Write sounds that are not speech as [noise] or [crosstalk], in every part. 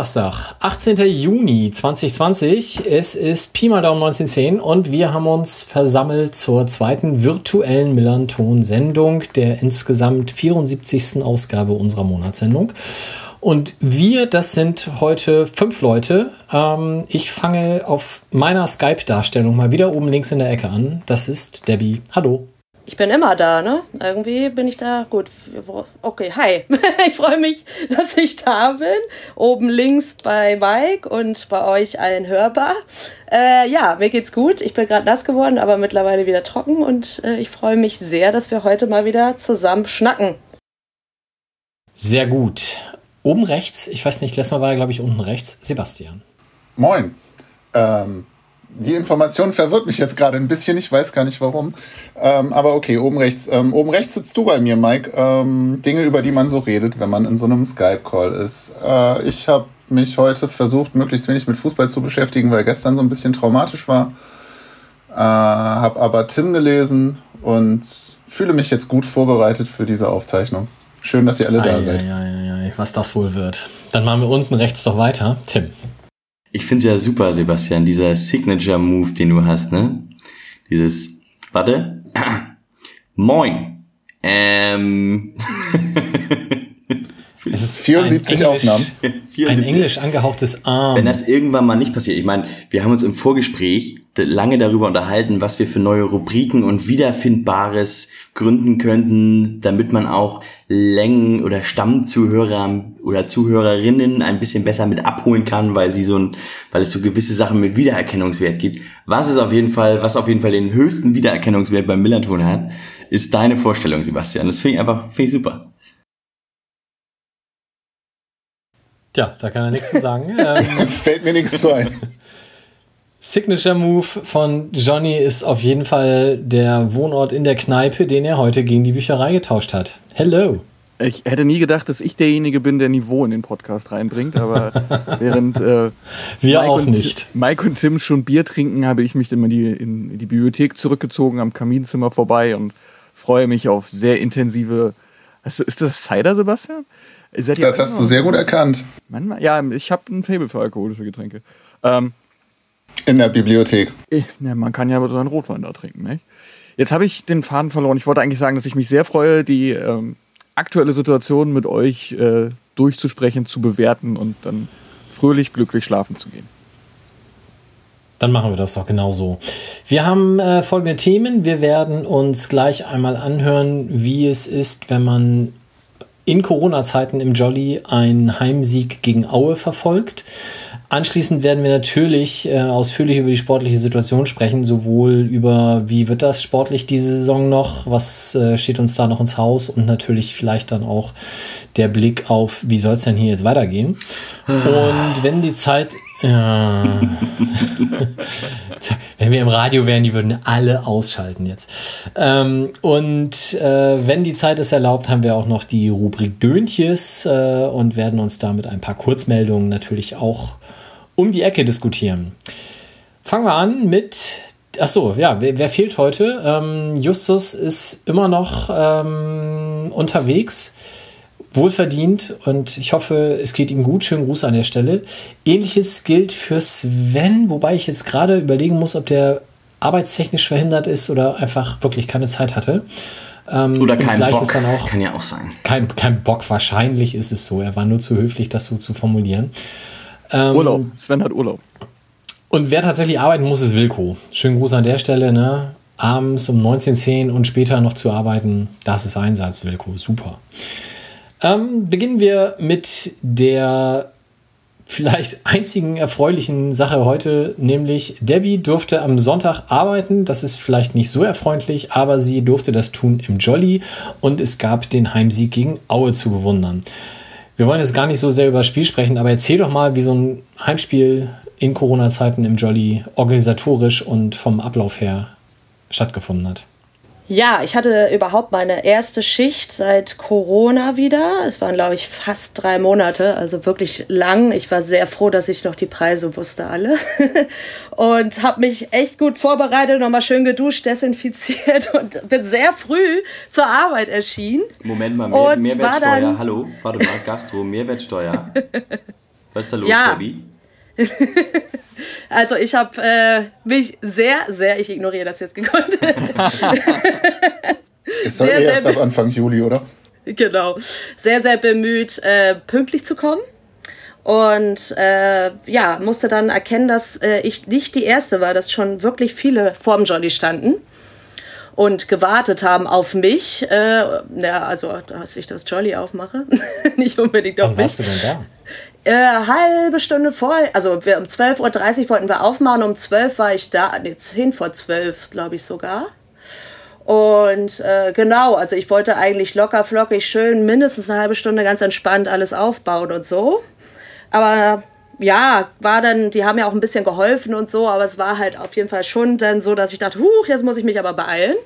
Donnerstag, 18. Juni 2020. Es ist Pi mal Daumen 1910 und wir haben uns versammelt zur zweiten virtuellen Millanton-Sendung der insgesamt 74. Ausgabe unserer Monatssendung. Und wir, das sind heute fünf Leute. Ähm, ich fange auf meiner Skype-Darstellung mal wieder oben links in der Ecke an. Das ist Debbie. Hallo ich bin immer da, ne? Irgendwie bin ich da. Gut, okay, hi. [laughs] ich freue mich, dass ich da bin. Oben links bei Mike und bei euch allen hörbar. Äh, ja, mir geht's gut. Ich bin gerade nass geworden, aber mittlerweile wieder trocken und äh, ich freue mich sehr, dass wir heute mal wieder zusammen schnacken. Sehr gut. Oben rechts, ich weiß nicht, letztes Mal war er, glaube ich, unten rechts, Sebastian. Moin. Ähm, die Information verwirrt mich jetzt gerade ein bisschen, ich weiß gar nicht warum. Ähm, aber okay, oben rechts. Ähm, oben rechts sitzt du bei mir, Mike. Ähm, Dinge, über die man so redet, wenn man in so einem Skype-Call ist. Äh, ich habe mich heute versucht, möglichst wenig mit Fußball zu beschäftigen, weil gestern so ein bisschen traumatisch war. Äh, habe aber Tim gelesen und fühle mich jetzt gut vorbereitet für diese Aufzeichnung. Schön, dass ihr alle da seid. Ja, ja, ja, was das wohl wird. Dann machen wir unten rechts doch weiter. Tim. Ich finde es ja super, Sebastian, dieser Signature-Move, den du hast, ne? Dieses, warte, [clears throat] moin. Ähm. [laughs] Es ist 74 Aufnahmen. 74. Ein englisch [laughs] angehauchtes Arm. Wenn das irgendwann mal nicht passiert. Ich meine, wir haben uns im Vorgespräch lange darüber unterhalten, was wir für neue Rubriken und Wiederfindbares gründen könnten, damit man auch Längen- oder Stammzuhörer oder Zuhörerinnen ein bisschen besser mit abholen kann, weil sie so ein, weil es so gewisse Sachen mit Wiedererkennungswert gibt. Was ist auf jeden Fall, was auf jeden Fall den höchsten Wiedererkennungswert beim Millerton hat, ist deine Vorstellung, Sebastian. Das finde ich einfach, finde ich super. Tja, da kann er nichts zu sagen. [laughs] Ähm, Fällt mir nichts zu ein. Signature Move von Johnny ist auf jeden Fall der Wohnort in der Kneipe, den er heute gegen die Bücherei getauscht hat. Hello. Ich hätte nie gedacht, dass ich derjenige bin, der Niveau in den Podcast reinbringt, aber [laughs] während äh, wir Mike auch nicht. Mike und Tim schon Bier trinken, habe ich mich immer die, in die Bibliothek zurückgezogen, am Kaminzimmer vorbei und freue mich auf sehr intensive. Ist das Cider, Sebastian? Das hast du sehr gut erkannt. Manchmal, ja, ich habe ein Fable für alkoholische Getränke. Ähm, in der Bibliothek. Ich, ja, man kann ja aber so einen Rotwein da trinken, nicht? Jetzt habe ich den Faden verloren. Ich wollte eigentlich sagen, dass ich mich sehr freue, die ähm, aktuelle Situation mit euch äh, durchzusprechen, zu bewerten und dann fröhlich, glücklich schlafen zu gehen. Dann machen wir das doch genauso. Wir haben äh, folgende Themen. Wir werden uns gleich einmal anhören, wie es ist, wenn man in Corona-Zeiten im Jolly einen Heimsieg gegen Aue verfolgt. Anschließend werden wir natürlich äh, ausführlich über die sportliche Situation sprechen, sowohl über wie wird das sportlich diese Saison noch, was äh, steht uns da noch ins Haus und natürlich vielleicht dann auch der Blick auf, wie soll es denn hier jetzt weitergehen. Und wenn die Zeit ja. [laughs] wenn wir im Radio wären, die würden alle ausschalten jetzt. Ähm, und äh, wenn die Zeit es erlaubt, haben wir auch noch die Rubrik Döntjes äh, und werden uns da mit ein paar Kurzmeldungen natürlich auch um die Ecke diskutieren. Fangen wir an mit. Achso, ja, wer, wer fehlt heute? Ähm, Justus ist immer noch ähm, unterwegs, wohlverdient und ich hoffe, es geht ihm gut. Schönen Gruß an der Stelle. Ähnliches gilt für Sven, wobei ich jetzt gerade überlegen muss, ob der arbeitstechnisch verhindert ist oder einfach wirklich keine Zeit hatte. Ähm, oder kein Bock. Dann auch, Kann ja auch sein. Kein, kein Bock, wahrscheinlich ist es so. Er war nur zu höflich, das so zu formulieren. Ähm, Urlaub. Sven hat Urlaub. Und wer tatsächlich arbeiten muss, ist Wilko. Schönen Gruß an der Stelle. Ne? Abends um 19.10 und später noch zu arbeiten, das ist Einsatz, Wilko. Super. Ähm, beginnen wir mit der vielleicht einzigen erfreulichen Sache heute, nämlich Debbie durfte am Sonntag arbeiten. Das ist vielleicht nicht so erfreulich, aber sie durfte das tun im Jolly und es gab den Heimsieg gegen Aue zu bewundern. Wir wollen jetzt gar nicht so sehr über das Spiel sprechen, aber erzähl doch mal, wie so ein Heimspiel in Corona-Zeiten im Jolly organisatorisch und vom Ablauf her stattgefunden hat. Ja, ich hatte überhaupt meine erste Schicht seit Corona wieder. Es waren, glaube ich, fast drei Monate, also wirklich lang. Ich war sehr froh, dass ich noch die Preise wusste alle. [laughs] und habe mich echt gut vorbereitet, nochmal schön geduscht, desinfiziert [laughs] und bin sehr früh zur Arbeit erschienen. Moment mal, Mehr, Mehrwertsteuer, hallo, warte mal, Gastro, Mehrwertsteuer. [laughs] Was ist da los, ja. Debbie? [laughs] also ich habe äh, mich sehr, sehr, ich ignoriere das jetzt gekonnt. [laughs] ist doch sehr, erst ab Anfang Juli, oder? Genau. Sehr, sehr bemüht, äh, pünktlich zu kommen. Und äh, ja, musste dann erkennen, dass äh, ich nicht die Erste war, dass schon wirklich viele vorm Jolly standen und gewartet haben auf mich. Äh, ja, also, dass ich das Jolly aufmache. [laughs] nicht unbedingt auf Wann mich. warst du denn da? Äh, halbe Stunde vor, also wir, um 12.30 Uhr wollten wir aufmachen, um 12 war ich da, nee, 10 vor 12, glaube ich sogar. Und äh, genau, also ich wollte eigentlich locker, flockig, schön, mindestens eine halbe Stunde ganz entspannt alles aufbauen und so. Aber ja, war dann, die haben ja auch ein bisschen geholfen und so, aber es war halt auf jeden Fall schon dann so, dass ich dachte, huch, jetzt muss ich mich aber beeilen.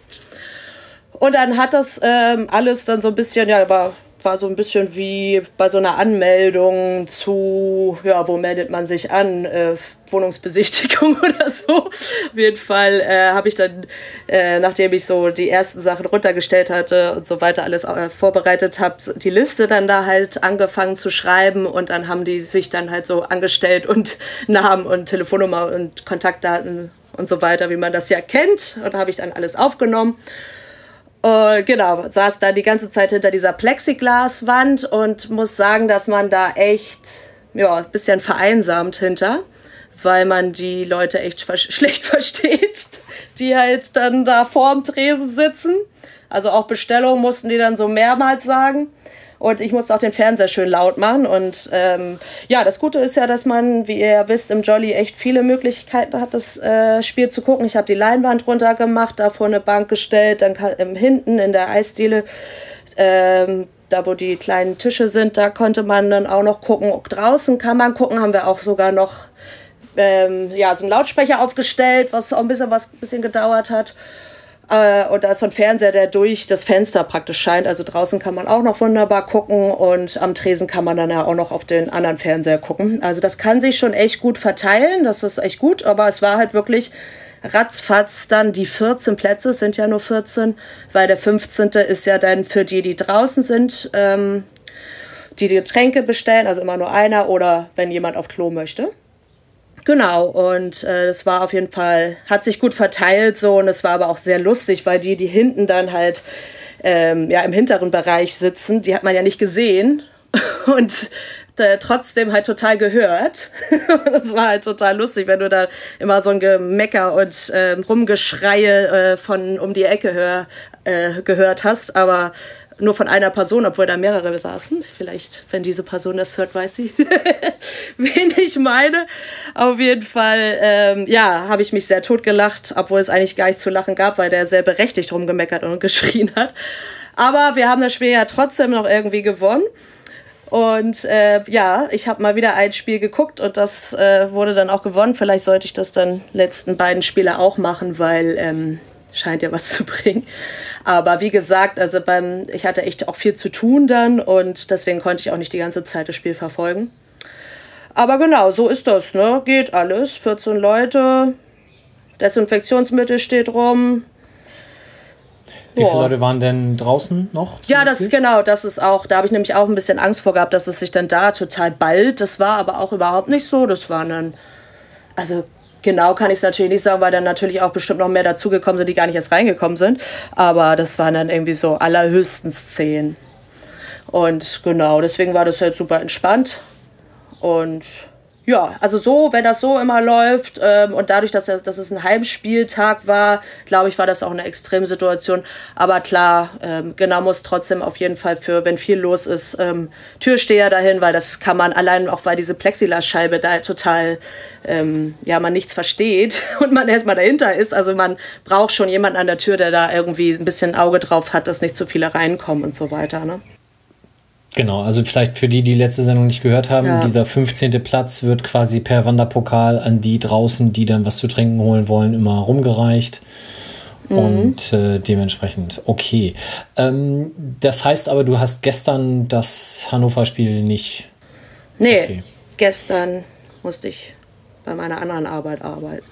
Und dann hat das ähm, alles dann so ein bisschen, ja, aber war so ein bisschen wie bei so einer Anmeldung zu, ja, wo meldet man sich an? Äh, Wohnungsbesichtigung [laughs] oder so. Auf jeden Fall äh, habe ich dann, äh, nachdem ich so die ersten Sachen runtergestellt hatte und so weiter alles äh, vorbereitet habe, die Liste dann da halt angefangen zu schreiben und dann haben die sich dann halt so angestellt und [laughs] Namen und Telefonnummer und Kontaktdaten und so weiter, wie man das ja kennt. Und da habe ich dann alles aufgenommen. Und genau, saß da die ganze Zeit hinter dieser Plexiglaswand und muss sagen, dass man da echt, ja, ein bisschen vereinsamt hinter, weil man die Leute echt [laughs] schlecht versteht, die halt dann da vorm Tresen sitzen. Also auch Bestellungen mussten die dann so mehrmals sagen. Und ich musste auch den Fernseher schön laut machen. Und ähm, ja, das Gute ist ja, dass man, wie ihr wisst, im Jolly echt viele Möglichkeiten hat, das äh, Spiel zu gucken. Ich habe die Leinwand runtergemacht, da vor eine Bank gestellt, dann ähm, hinten in der Eisdiele. Ähm, da wo die kleinen Tische sind, da konnte man dann auch noch gucken. Draußen kann man gucken, haben wir auch sogar noch ähm, ja, so einen Lautsprecher aufgestellt, was auch ein bisschen was ein bisschen gedauert hat. Äh, und da ist so ein Fernseher, der durch das Fenster praktisch scheint. Also draußen kann man auch noch wunderbar gucken und am Tresen kann man dann ja auch noch auf den anderen Fernseher gucken. Also das kann sich schon echt gut verteilen. Das ist echt gut. Aber es war halt wirklich ratzfatz dann die 14 Plätze, sind ja nur 14, weil der 15. ist ja dann für die, die draußen sind, ähm, die die Getränke bestellen, also immer nur einer oder wenn jemand auf Klo möchte. Genau, und äh, das war auf jeden Fall, hat sich gut verteilt so und es war aber auch sehr lustig, weil die, die hinten dann halt ähm, ja, im hinteren Bereich sitzen, die hat man ja nicht gesehen [laughs] und äh, trotzdem halt total gehört. [laughs] das war halt total lustig, wenn du da immer so ein Gemecker und äh, Rumgeschreie äh, von um die Ecke hör, äh, gehört hast, aber nur von einer Person, obwohl da mehrere saßen. Vielleicht, wenn diese Person das hört, weiß sie, [laughs] wen ich meine. Auf jeden Fall, ähm, ja, habe ich mich sehr totgelacht, obwohl es eigentlich gar nichts zu lachen gab, weil der sehr berechtigt rumgemeckert und [laughs] geschrien hat. Aber wir haben das Spiel ja trotzdem noch irgendwie gewonnen. Und äh, ja, ich habe mal wieder ein Spiel geguckt und das äh, wurde dann auch gewonnen. Vielleicht sollte ich das dann letzten beiden Spiele auch machen, weil ähm, scheint ja was [laughs] zu bringen. Aber wie gesagt, also beim, ich hatte echt auch viel zu tun dann und deswegen konnte ich auch nicht die ganze Zeit das Spiel verfolgen. Aber genau, so ist das, ne? Geht alles. 14 Leute, Desinfektionsmittel steht rum. Wie viele Leute waren denn draußen noch? Ja, das genau, das ist auch, da habe ich nämlich auch ein bisschen Angst vor gehabt, dass es sich dann da total ballt. Das war aber auch überhaupt nicht so. Das waren dann, also Genau kann ich es natürlich nicht sagen, weil dann natürlich auch bestimmt noch mehr dazugekommen sind, die gar nicht erst reingekommen sind. Aber das waren dann irgendwie so allerhöchstens zehn. Und genau, deswegen war das halt super entspannt. Und ja, also so, wenn das so immer läuft ähm, und dadurch, dass, dass es ein Heimspieltag war, glaube ich, war das auch eine Extremsituation. Aber klar, ähm, genau muss trotzdem auf jeden Fall für, wenn viel los ist, ähm, Türsteher dahin, weil das kann man allein auch, weil diese Plexiglasscheibe da total, ähm, ja, man nichts versteht [laughs] und man erstmal dahinter ist. Also man braucht schon jemanden an der Tür, der da irgendwie ein bisschen Auge drauf hat, dass nicht zu viele reinkommen und so weiter. Ne? Genau, also vielleicht für die, die letzte Sendung nicht gehört haben, ja. dieser 15. Platz wird quasi per Wanderpokal an die draußen, die dann was zu trinken holen wollen, immer rumgereicht. Mhm. Und äh, dementsprechend okay. Ähm, das heißt aber, du hast gestern das Hannover-Spiel nicht. Nee, okay. gestern musste ich bei meiner anderen Arbeit arbeiten.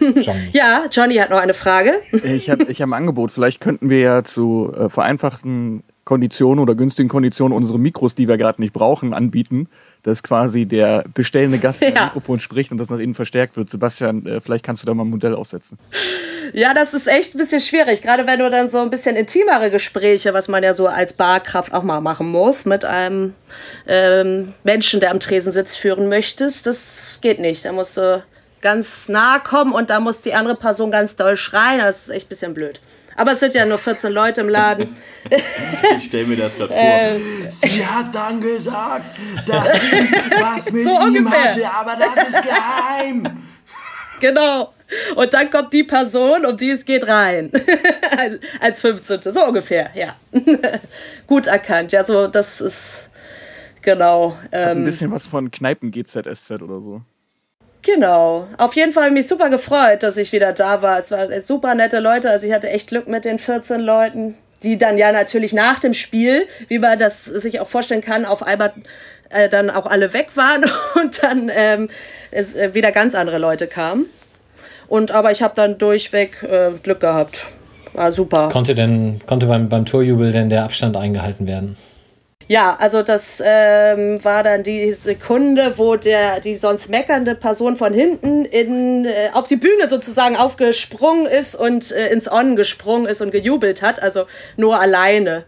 Johnny. [laughs] ja, Johnny hat noch eine Frage. ich habe ich hab ein Angebot. Vielleicht könnten wir ja zu äh, vereinfachten Konditionen oder günstigen Konditionen unsere Mikros, die wir gerade nicht brauchen, anbieten. Dass quasi der bestellende Gast [laughs] ja. im Mikrofon spricht und das nach innen verstärkt wird. Sebastian, äh, vielleicht kannst du da mal ein Modell aufsetzen. Ja, das ist echt ein bisschen schwierig. Gerade wenn du dann so ein bisschen intimere Gespräche, was man ja so als Barkraft auch mal machen muss, mit einem ähm, Menschen, der am Tresen sitzt, führen möchtest. Das geht nicht. Da musst du ganz nah kommen und da muss die andere Person ganz doll schreien. Das ist echt ein bisschen blöd. Aber es sind ja nur 14 Leute im Laden. [laughs] Ich stelle mir das gerade vor. Ähm, sie hat dann gesagt, dass sie was mit [laughs] so ihm ungefähr. hatte, aber das ist geheim. Genau. Und dann kommt die Person, um die es geht, rein. [laughs] Als 15. So ungefähr, ja. Gut erkannt. Ja, so, das ist genau. Ähm, ein bisschen was von Kneipen GZSZ oder so. Genau. Auf jeden Fall habe ich mich super gefreut, dass ich wieder da war. Es waren super nette Leute. Also ich hatte echt Glück mit den 14 Leuten, die dann ja natürlich nach dem Spiel, wie man das sich auch vorstellen kann, auf einmal äh, dann auch alle weg waren [laughs] und dann ähm, es, äh, wieder ganz andere Leute kamen. Und aber ich habe dann durchweg äh, Glück gehabt. War super. Konnte denn, konnte beim, beim Torjubel denn der Abstand eingehalten werden? Ja, also das ähm, war dann die Sekunde, wo der die sonst meckernde Person von hinten in, äh, auf die Bühne sozusagen aufgesprungen ist und äh, ins On gesprungen ist und gejubelt hat, also nur alleine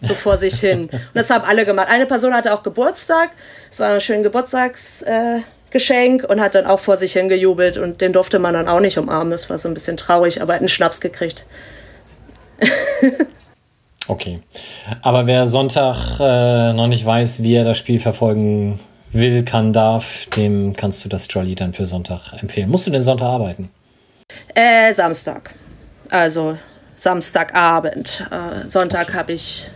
so vor sich hin. [laughs] Und das haben alle gemacht. Eine Person hatte auch Geburtstag, es war ein schönes Geburtstagsgeschenk äh, und hat dann auch vor sich hin gejubelt und den durfte man dann auch nicht umarmen. Das war so ein bisschen traurig, aber er hat einen Schnaps gekriegt. [laughs] Okay. Aber wer Sonntag äh, noch nicht weiß, wie er das Spiel verfolgen will, kann, darf, dem kannst du das Jolly dann für Sonntag empfehlen. Musst du denn Sonntag arbeiten? Äh, Samstag. Also Samstagabend. Äh, Sonntag okay. habe ich,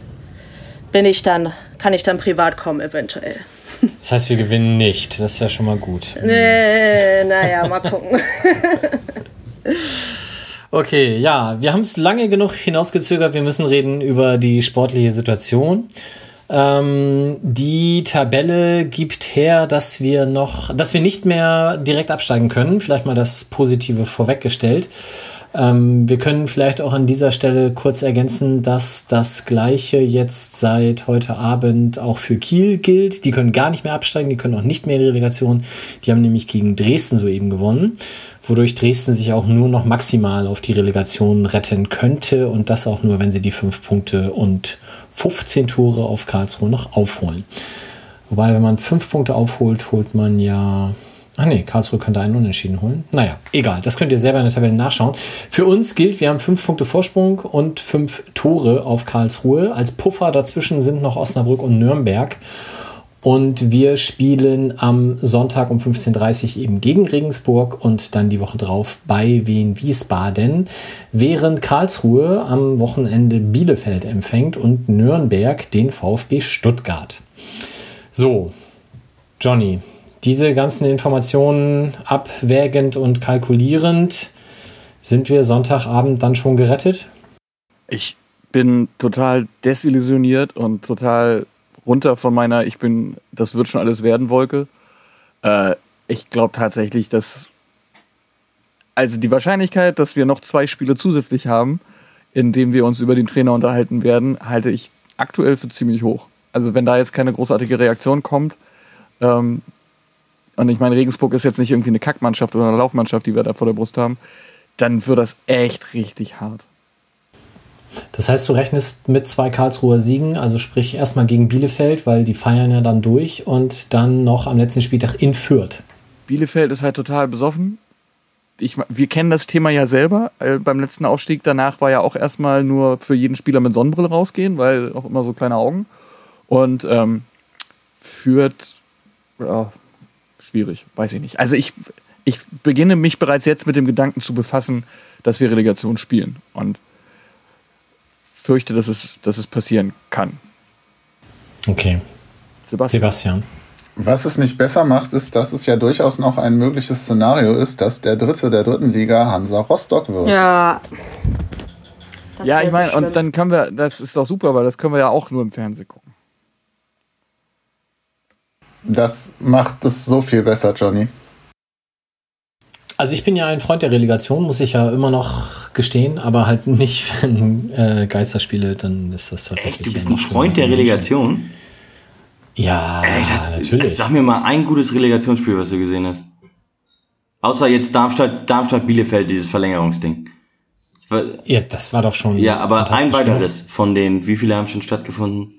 bin ich dann, kann ich dann privat kommen eventuell. Das heißt, wir gewinnen nicht. Das ist ja schon mal gut. Nee, naja, mal gucken. [laughs] Okay, ja, wir haben es lange genug hinausgezögert. Wir müssen reden über die sportliche Situation. Ähm, die Tabelle gibt her, dass wir noch, dass wir nicht mehr direkt absteigen können. Vielleicht mal das Positive vorweggestellt. Ähm, wir können vielleicht auch an dieser Stelle kurz ergänzen, dass das Gleiche jetzt seit heute Abend auch für Kiel gilt. Die können gar nicht mehr absteigen, die können auch nicht mehr in die Relegation. Die haben nämlich gegen Dresden soeben gewonnen wodurch Dresden sich auch nur noch maximal auf die Relegation retten könnte und das auch nur, wenn sie die fünf Punkte und 15 Tore auf Karlsruhe noch aufholen. Wobei, wenn man fünf Punkte aufholt, holt man ja. Ach nee, Karlsruhe könnte einen Unentschieden holen. Naja, egal, das könnt ihr selber in der Tabelle nachschauen. Für uns gilt, wir haben fünf Punkte Vorsprung und fünf Tore auf Karlsruhe. Als Puffer dazwischen sind noch Osnabrück und Nürnberg. Und wir spielen am Sonntag um 15.30 Uhr eben gegen Regensburg und dann die Woche drauf bei Wien Wiesbaden, während Karlsruhe am Wochenende Bielefeld empfängt und Nürnberg den VfB Stuttgart. So, Johnny, diese ganzen Informationen abwägend und kalkulierend, sind wir Sonntagabend dann schon gerettet? Ich bin total desillusioniert und total runter von meiner Ich bin, das wird schon alles werden Wolke. Äh, ich glaube tatsächlich, dass also die Wahrscheinlichkeit, dass wir noch zwei Spiele zusätzlich haben, in denen wir uns über den Trainer unterhalten werden, halte ich aktuell für ziemlich hoch. Also wenn da jetzt keine großartige Reaktion kommt, ähm, und ich meine, Regensburg ist jetzt nicht irgendwie eine Kackmannschaft oder eine Laufmannschaft, die wir da vor der Brust haben, dann wird das echt richtig hart. Das heißt, du rechnest mit zwei Karlsruher Siegen, also sprich erstmal gegen Bielefeld, weil die feiern ja dann durch und dann noch am letzten Spieltag in Fürth. Bielefeld ist halt total besoffen. Ich, wir kennen das Thema ja selber. Äh, beim letzten Aufstieg danach war ja auch erstmal nur für jeden Spieler mit Sonnenbrille rausgehen, weil auch immer so kleine Augen. Und ähm, Fürth, ja, schwierig, weiß ich nicht. Also ich, ich beginne mich bereits jetzt mit dem Gedanken zu befassen, dass wir Relegation spielen. Und fürchte, dass es, dass es passieren kann. Okay. Sebastian. Sebastian. Was es nicht besser macht, ist, dass es ja durchaus noch ein mögliches Szenario ist, dass der Dritte der dritten Liga Hansa Rostock wird. Ja. Das ja, ich so meine, schlimm. und dann können wir, das ist doch super, weil das können wir ja auch nur im Fernsehen gucken. Das macht es so viel besser, Johnny. Also ich bin ja ein Freund der Relegation, muss ich ja immer noch gestehen, aber halt nicht, [laughs] wenn äh, Geisterspiele, dann ist das tatsächlich. Echt, du bist ein Freund der. Relegation? Ja, Ey, das, natürlich. Sag mir mal ein gutes Relegationsspiel, was du gesehen hast. Außer jetzt Darmstadt, Darmstadt Bielefeld, dieses Verlängerungsding. Das war, ja, das war doch schon. ja, aber ein genug. weiteres von den, wie viele haben schon stattgefunden?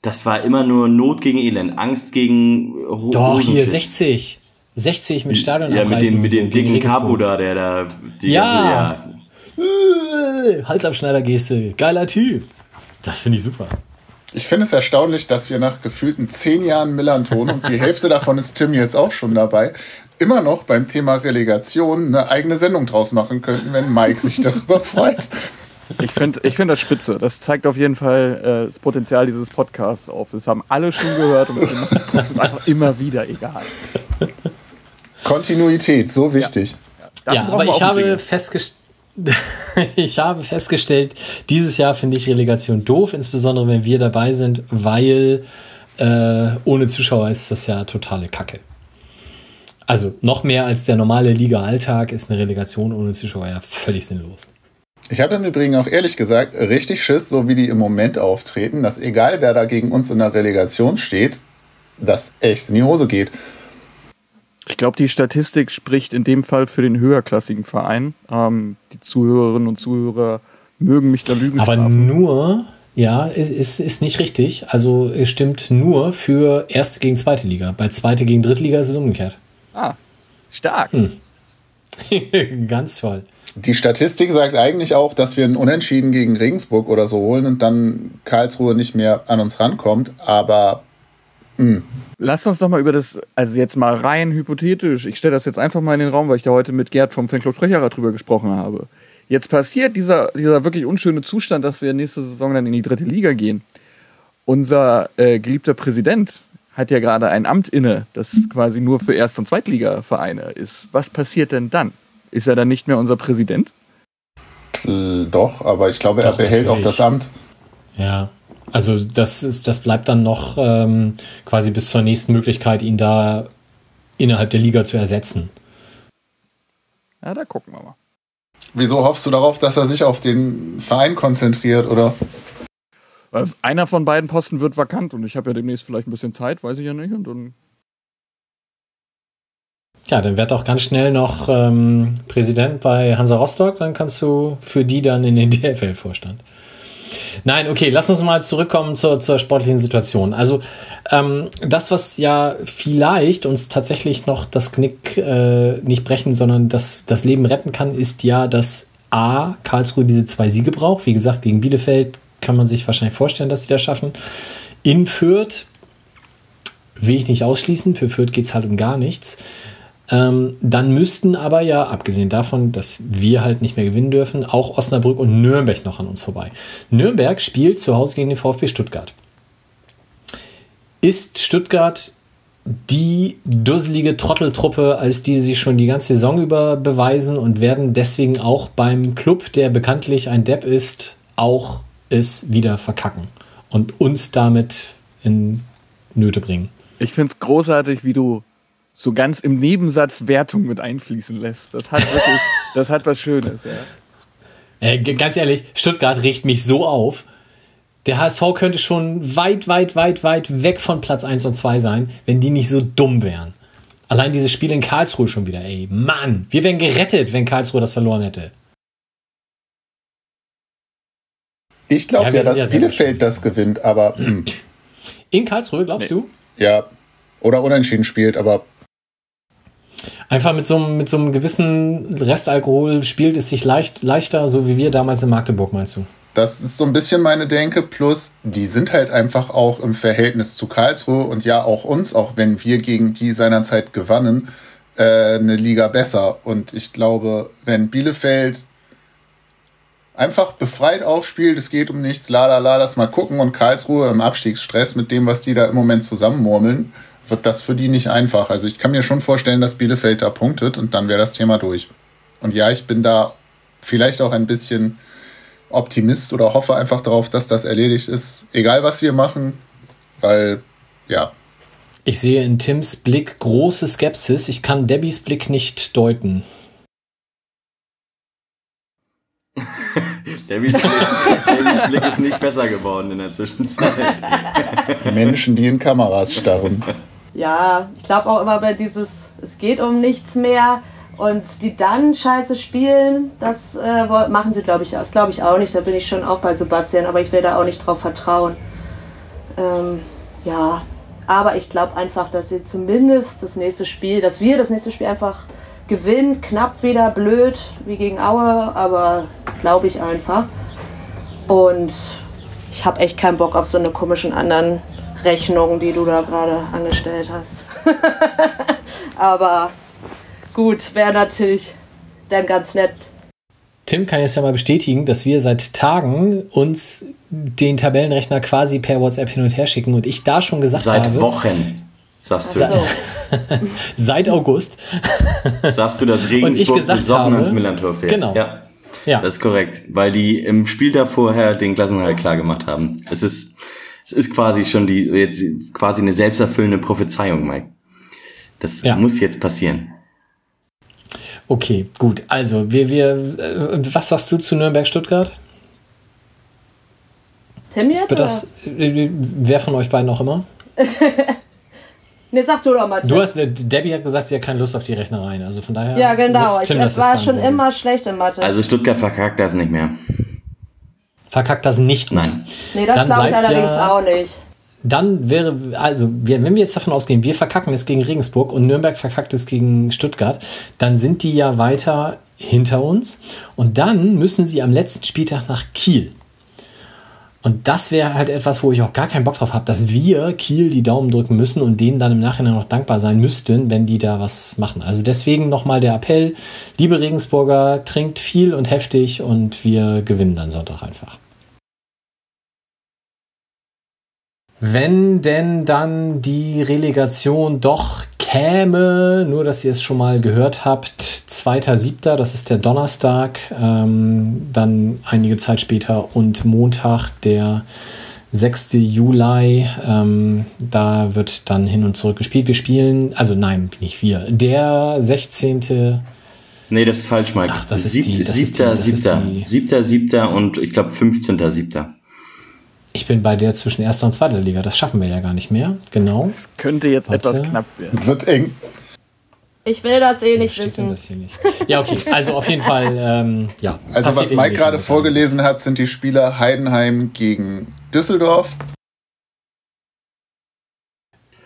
Das war immer nur Not gegen Elend, Angst gegen Ho Doch, hier Hosenschiss. 60. 60 mit Stadion Ja, mit dem, mit dem dicken Capo da, der da. Die Ja. ganze- Äh, Halsabschneider-Geste. Geiler Typ. Das finde ich super. Ich finde es erstaunlich, dass wir nach gefühlten zehn Jahren Millanton und die [laughs] Hälfte davon ist Tim jetzt auch schon dabei, immer noch beim Thema Relegation eine eigene Sendung draus machen könnten, wenn Mike sich darüber [laughs] freut. Ich finde ich find das spitze. Das zeigt auf jeden Fall äh, das Potenzial dieses Podcasts auf. Das haben alle schon gehört und es trotzdem einfach immer wieder egal. Kontinuität, so wichtig. Ja, brauchen aber ich habe, Jingle. festgest [laughs] ich habe festgestellt, dieses Jahr finde ich Relegation doof, insbesondere wenn wir dabei sind, weil äh, ohne Zuschauer ist das ja totale Kacke. Also noch mehr als der normale Liga-Alltag ist eine Relegation ohne Zuschauer ja völlig sinnlos. Ich habe im Übrigen auch ehrlich gesagt richtig Schiss, so wie die im Moment auftreten, dass egal wer da gegen uns in der Relegation steht, das echt in die Hose geht. Ich glaube, die Statistik spricht in dem Fall für den höherklassigen Verein. Ähm, die Zuhörerinnen und Zuhörer mögen mich da lügen Aber strafen. nur, ja, ist, ist, ist nicht richtig. Also es stimmt nur für erste gegen zweite Liga. Bei zweite gegen dritte Liga ist es umgekehrt. Ah, stark. Hm. [laughs] Ganz toll. Die Statistik sagt eigentlich auch, dass wir einen Unentschieden gegen Regensburg oder so holen und dann Karlsruhe nicht mehr an uns rankommt. Aber Lass uns doch mal über das, also jetzt mal rein hypothetisch, ich stelle das jetzt einfach mal in den Raum, weil ich da heute mit Gerd vom Fanclub Sprecherer drüber gesprochen habe. Jetzt passiert dieser, dieser wirklich unschöne Zustand, dass wir nächste Saison dann in die dritte Liga gehen. Unser äh, geliebter Präsident hat ja gerade ein Amt inne, das quasi nur für Erst- und Zweitligavereine ist. Was passiert denn dann? Ist er dann nicht mehr unser Präsident? äh, doch, aber ich glaube, er Doch, behält auch das Amt. Ja, also das ist, das bleibt dann noch ähm, quasi bis zur nächsten Möglichkeit, ihn da innerhalb der Liga zu ersetzen. Ja, da gucken wir mal. Wieso hoffst du darauf, dass er sich auf den Verein konzentriert oder? Weil einer von beiden Posten wird vakant und ich habe ja demnächst vielleicht ein bisschen Zeit, weiß ich ja nicht. Und dann Ja, dann werd doch ganz schnell noch ähm, Präsident bei Hansa Rostock, dann kannst du für die dann in den [laughs] DFL-Vorstand. Nein, okay, lass uns mal zurückkommen zur, zur sportlichen Situation. Also ähm, das, was ja vielleicht uns tatsächlich noch das Knick äh, nicht brechen, sondern das, das Leben retten kann, ist ja, dass A, Karlsruhe diese zwei Siege braucht. Wie gesagt, gegen Bielefeld kann man sich wahrscheinlich vorstellen, dass sie das schaffen. In Fürth will ich nicht ausschließen. Für Fürth geht es halt um gar nichts. Ähm, dann müssten aber ja, abgesehen davon, dass wir halt nicht mehr gewinnen dürfen, auch Osnabrück und Nürnberg noch an uns vorbei. Nürnberg spielt zu Hause gegen den VfB Stuttgart. Ist Stuttgart die dusselige Trotteltruppe, als die sie schon die ganze Saison über beweisen und werden deswegen auch beim Club, der bekanntlich ein Depp ist, auch es wieder verkacken und uns damit in Nöte bringen. Ich finde es großartig, wie du so ganz im Nebensatz Wertung mit einfließen lässt. Das hat wirklich, [laughs] das hat was Schönes. Ja. Äh, ganz ehrlich, Stuttgart riecht mich so auf. Der HSV könnte schon weit, weit, weit, weit weg von Platz 1 und 2 sein, wenn die nicht so dumm wären. Allein dieses Spiel in Karlsruhe schon wieder, ey. Mann, wir wären gerettet, wenn Karlsruhe das verloren hätte. Ich glaube Ja, wir ja, dass ja Bielefeld das gewinnt, aber hm, In Karlsruhe, glaubst du? ja. Oder unentschieden spielt, aber Einfach mit so, einem, mit so einem gewissen Restalkohol spielt es sich leicht, leichter, so wie wir damals in Magdeburg, meinst du? das ist so ein bisschen meine Denke. Plus, die sind halt einfach auch im Verhältnis zu Karlsruhe und ja auch uns, auch wenn wir gegen die seinerzeit gewannen, äh, eine Liga besser. Und ich glaube, wenn Bielefeld einfach befreit aufspielt, es geht um nichts, la la la, lass mal gucken und Karlsruhe im Abstiegsstress mit dem, was die da im Moment zusammenmurmeln, wird das für die nicht einfach. Also ich kann mir schon vorstellen, dass Bielefeld da punktet und dann wäre das Thema durch. Und ja, ich bin da vielleicht auch ein bisschen Optimist oder hoffe einfach darauf, dass das erledigt ist, egal was wir machen, weil ja. Ich sehe in Tims Blick große Skepsis. Ich kann Debbys Blick nicht deuten. [laughs] Debbys Blick, Debbys Blick ist nicht besser geworden in der Zwischenzeit. Menschen, die in Kameras starren. [laughs] Ja, ich glaube auch immer bei dieses, es geht um nichts mehr und die dann scheiße spielen, das äh, machen sie, glaube ich, das glaube ich auch nicht. Da bin ich schon auch bei Sebastian, aber ich will da auch nicht drauf vertrauen. Ähm, ja, aber ich glaube einfach, dass sie zumindest das nächste Spiel, dass wir das nächste Spiel einfach gewinnen. Knapp wieder blöd wie gegen Aue, aber glaube ich einfach. Und ich habe echt keinen Bock auf so eine komischen anderen Rechnungen, die du da gerade angestellt hast. [laughs] aber gut, wäre natürlich dann ganz nett. Tim kann jetzt ja mal bestätigen, dass wir seit Tagen uns den Tabellenrechner quasi per WhatsApp hin und her schicken und ich da schon gesagt Seit habe. Seit Wochen, sagst du. So. [laughs] seit August. [laughs] sagst du, dass Regensburg besoffen ans Millantor fährt. Genau. Ja. ja. Das ist korrekt, weil die im Spiel davorher den Klassenhalt klar gemacht haben. Es ist, es ist quasi schon die, jetzt quasi eine selbsterfüllende Prophezeiung, Mike. Das ja. muss jetzt passieren. Okay, gut. Also, wir, wir, äh, was sagst du zu Nürnberg-Stuttgart? Tim jetzt? Wird das, äh, wer von euch beiden auch immer? [laughs] ne, sag du doch mal. Du hast, äh, Debbie hat gesagt, sie hat keine Lust auf die Rechnereien. Also von daher. Ja, genau. Tim, ich war schon immer schlecht in Mathe. Also Stuttgart verkackt das nicht mehr. Verkackt das nicht mehr. Nein. Nee, das glaube ich allerdings ja, auch nicht dann wäre, also wir, wenn wir jetzt davon ausgehen, wir verkacken es gegen Regensburg und Nürnberg verkackt es gegen Stuttgart, dann sind die ja weiter hinter uns und dann müssen sie am letzten Spieltag nach Kiel. Und das wäre halt etwas, wo ich auch gar keinen Bock drauf habe, dass wir Kiel die Daumen drücken müssen und denen dann im Nachhinein noch dankbar sein müssten, wenn die da was machen. Also deswegen nochmal der Appell, liebe Regensburger, trinkt viel und heftig und wir gewinnen dann Sonntag einfach. Wenn denn dann die Relegation doch käme, nur dass ihr es schon mal gehört habt, 2.7., das ist der Donnerstag, ähm, dann einige Zeit später und Montag, der 6. Juli, ähm, da wird dann hin und zurück gespielt. Wir spielen, also nein, nicht wir, der 16. Nee, das ist falsch, Mike. Ach, das ist Sieb, die, das siebter, ist die, das siebter, ist die, siebter, siebter und ich glaube 15. Ich bin bei der zwischen erster und zweiter Liga. Das schaffen wir ja gar nicht mehr. Genau. Es könnte jetzt Warte. etwas knapp werden. Wird eng. Ich will das eh nicht wissen. Das nicht. Ja, okay. Also auf jeden Fall, ähm, ja. Also was Mike gerade vorgelesen hat, sind die Spieler Heidenheim gegen Düsseldorf.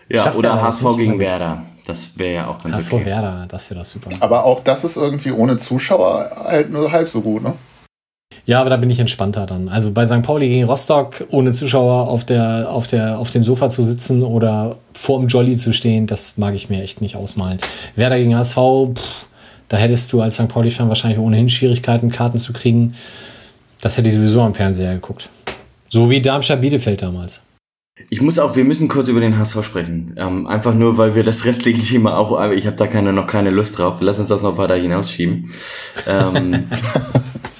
Ja, Schaff oder HSV gegen damit. Werder. Das wäre ja auch ganz HSV okay. Werder, das wäre das super. Aber auch das ist irgendwie ohne Zuschauer halt nur halb so gut, ne? Ja, aber da bin ich entspannter dann. Also bei St. Pauli gegen Rostock ohne Zuschauer auf, der, auf, der, auf dem Sofa zu sitzen oder vorm Jolly zu stehen, das mag ich mir echt nicht ausmalen. Werder gegen HSV, pff, da hättest du als St. Pauli-Fan wahrscheinlich ohnehin Schwierigkeiten, Karten zu kriegen. Das hätte ich sowieso am Fernseher geguckt. So wie Darmstadt-Bielefeld damals. Ich muss auch, wir müssen kurz über den HSV sprechen. Ähm, einfach nur, weil wir das restliche Thema auch, aber ich habe da keine, noch keine Lust drauf. Lass uns das noch weiter hinausschieben. ähm, [laughs]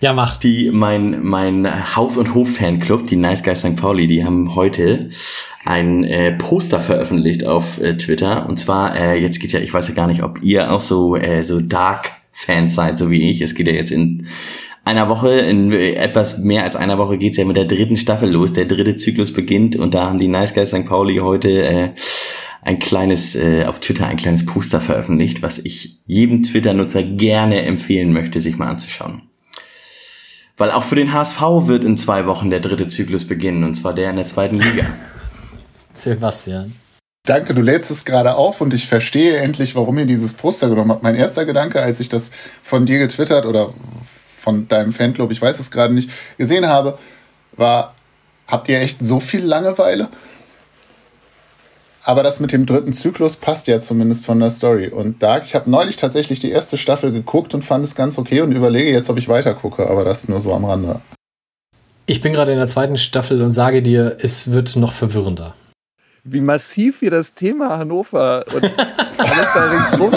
Ja, mach. Die, mein, mein Haus- und Hof-Fanclub, die Nice Guys St. Pauli, die haben heute ein äh, Poster veröffentlicht auf äh, Twitter. Und zwar, äh, jetzt geht ja, ich weiß ja gar nicht, ob ihr auch so, äh, so Dark-Fans seid, so wie ich. Es geht ja jetzt in einer Woche, in etwas mehr als einer Woche geht's ja mit der dritten Staffel los. Der dritte Zyklus beginnt und da haben die Nice Guys St. Pauli heute äh, ein kleines, äh, auf Twitter ein kleines Poster veröffentlicht, was ich jedem Twitter-Nutzer gerne empfehlen möchte, sich mal anzuschauen. Weil auch für den HSV wird in zwei Wochen der dritte Zyklus beginnen, und zwar der in der zweiten Liga. [laughs] Sebastian. Danke, du lädst es gerade auf und ich verstehe endlich, warum ihr dieses Poster genommen habt. Mein erster Gedanke, als ich das von dir getwittert oder von deinem Fanclub, ich weiß es gerade nicht, gesehen habe, war, habt ihr echt so viel Langeweile? Aber das mit dem dritten Zyklus passt ja zumindest von der Story. Und Dark, ich habe neulich tatsächlich die erste Staffel geguckt und fand es ganz okay und überlege jetzt, ob ich weiter gucke, aber das nur so am Rande. Ich bin gerade in der zweiten Staffel und sage dir, es wird noch verwirrender. wie massiv wir das Thema Hannover und alles da ringsrum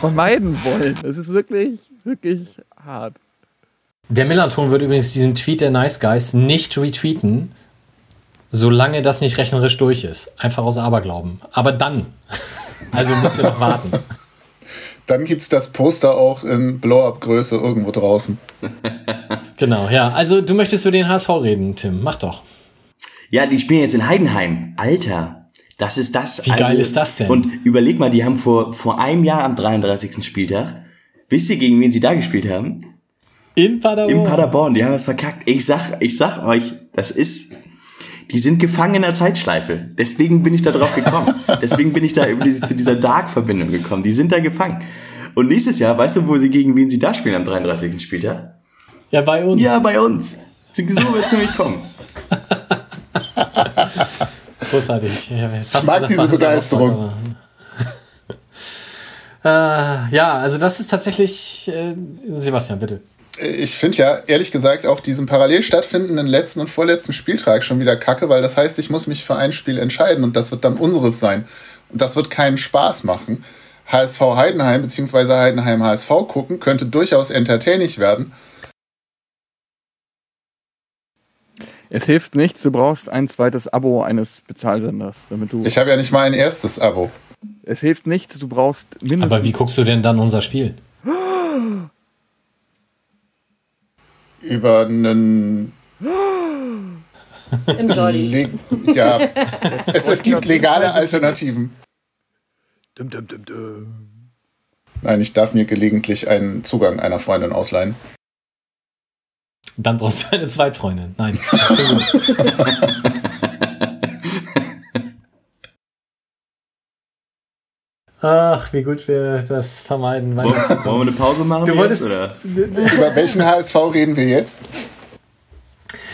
vermeiden wollen. Das ist wirklich, wirklich hart. Der Millanton wird übrigens diesen Tweet der Nice Guys nicht retweeten, solange das nicht rechnerisch durch ist. Einfach aus Aberglauben. Aber dann. [laughs] Also müsst ihr noch warten. Dann gibt es das Poster auch in Blow-Up-Größe irgendwo draußen. [laughs] Genau, ja. Also du möchtest über den HSV reden, Tim. Mach doch. Ja, die spielen jetzt in Heidenheim. Alter, das ist das. Wie geil ist das denn? Und überleg mal, die haben vor, vor einem Jahr am 33. Spieltag, wisst ihr, gegen wen sie da gespielt haben? In Paderborn. In Paderborn, die haben es verkackt. Ich sag, ich sag euch, das ist, die sind gefangen in der Zeitschleife. Deswegen bin ich da drauf gekommen. [laughs] Deswegen bin ich da über diese, zu dieser Dark-Verbindung gekommen. Die sind da gefangen. Und nächstes Jahr, weißt du, wo sie gegen wen sie da spielen am 33. Spieltag? Ja, bei uns. Ja, bei uns. So wird es [laughs] nämlich kommen. Großartig. Ich, ich mag diese Begeisterung. [laughs] äh, ja, also das ist tatsächlich. Äh, Sebastian, bitte. Ich finde ja, ehrlich gesagt, auch diesen parallel stattfindenden letzten und vorletzten Spieltag schon wieder kacke, weil das heißt, ich muss mich für ein Spiel entscheiden und das wird dann unseres sein. Und das wird keinen Spaß machen. HSV Heidenheim bzw. Heidenheim HSV gucken könnte durchaus entertaining werden. Es hilft nichts, du brauchst ein zweites Abo eines Bezahlsenders, damit du. Ich habe ja nicht mal ein erstes Abo. Es hilft nichts, du brauchst mindestens. Aber wie guckst du denn dann unser Spiel? [gasps] Über einen. [gasps] Im ja, [laughs] es, es gibt legale Alternativen. Dum, dum, dum, Nein, ich darf mir gelegentlich einen Zugang einer Freundin ausleihen. Dann brauchst du eine Zweitfreundin. Nein. [laughs] Ach, wie gut wir das vermeiden. Wollen, wollen wir eine Pause machen? Du wolltest. Jetzt, Über welchen HSV reden wir jetzt?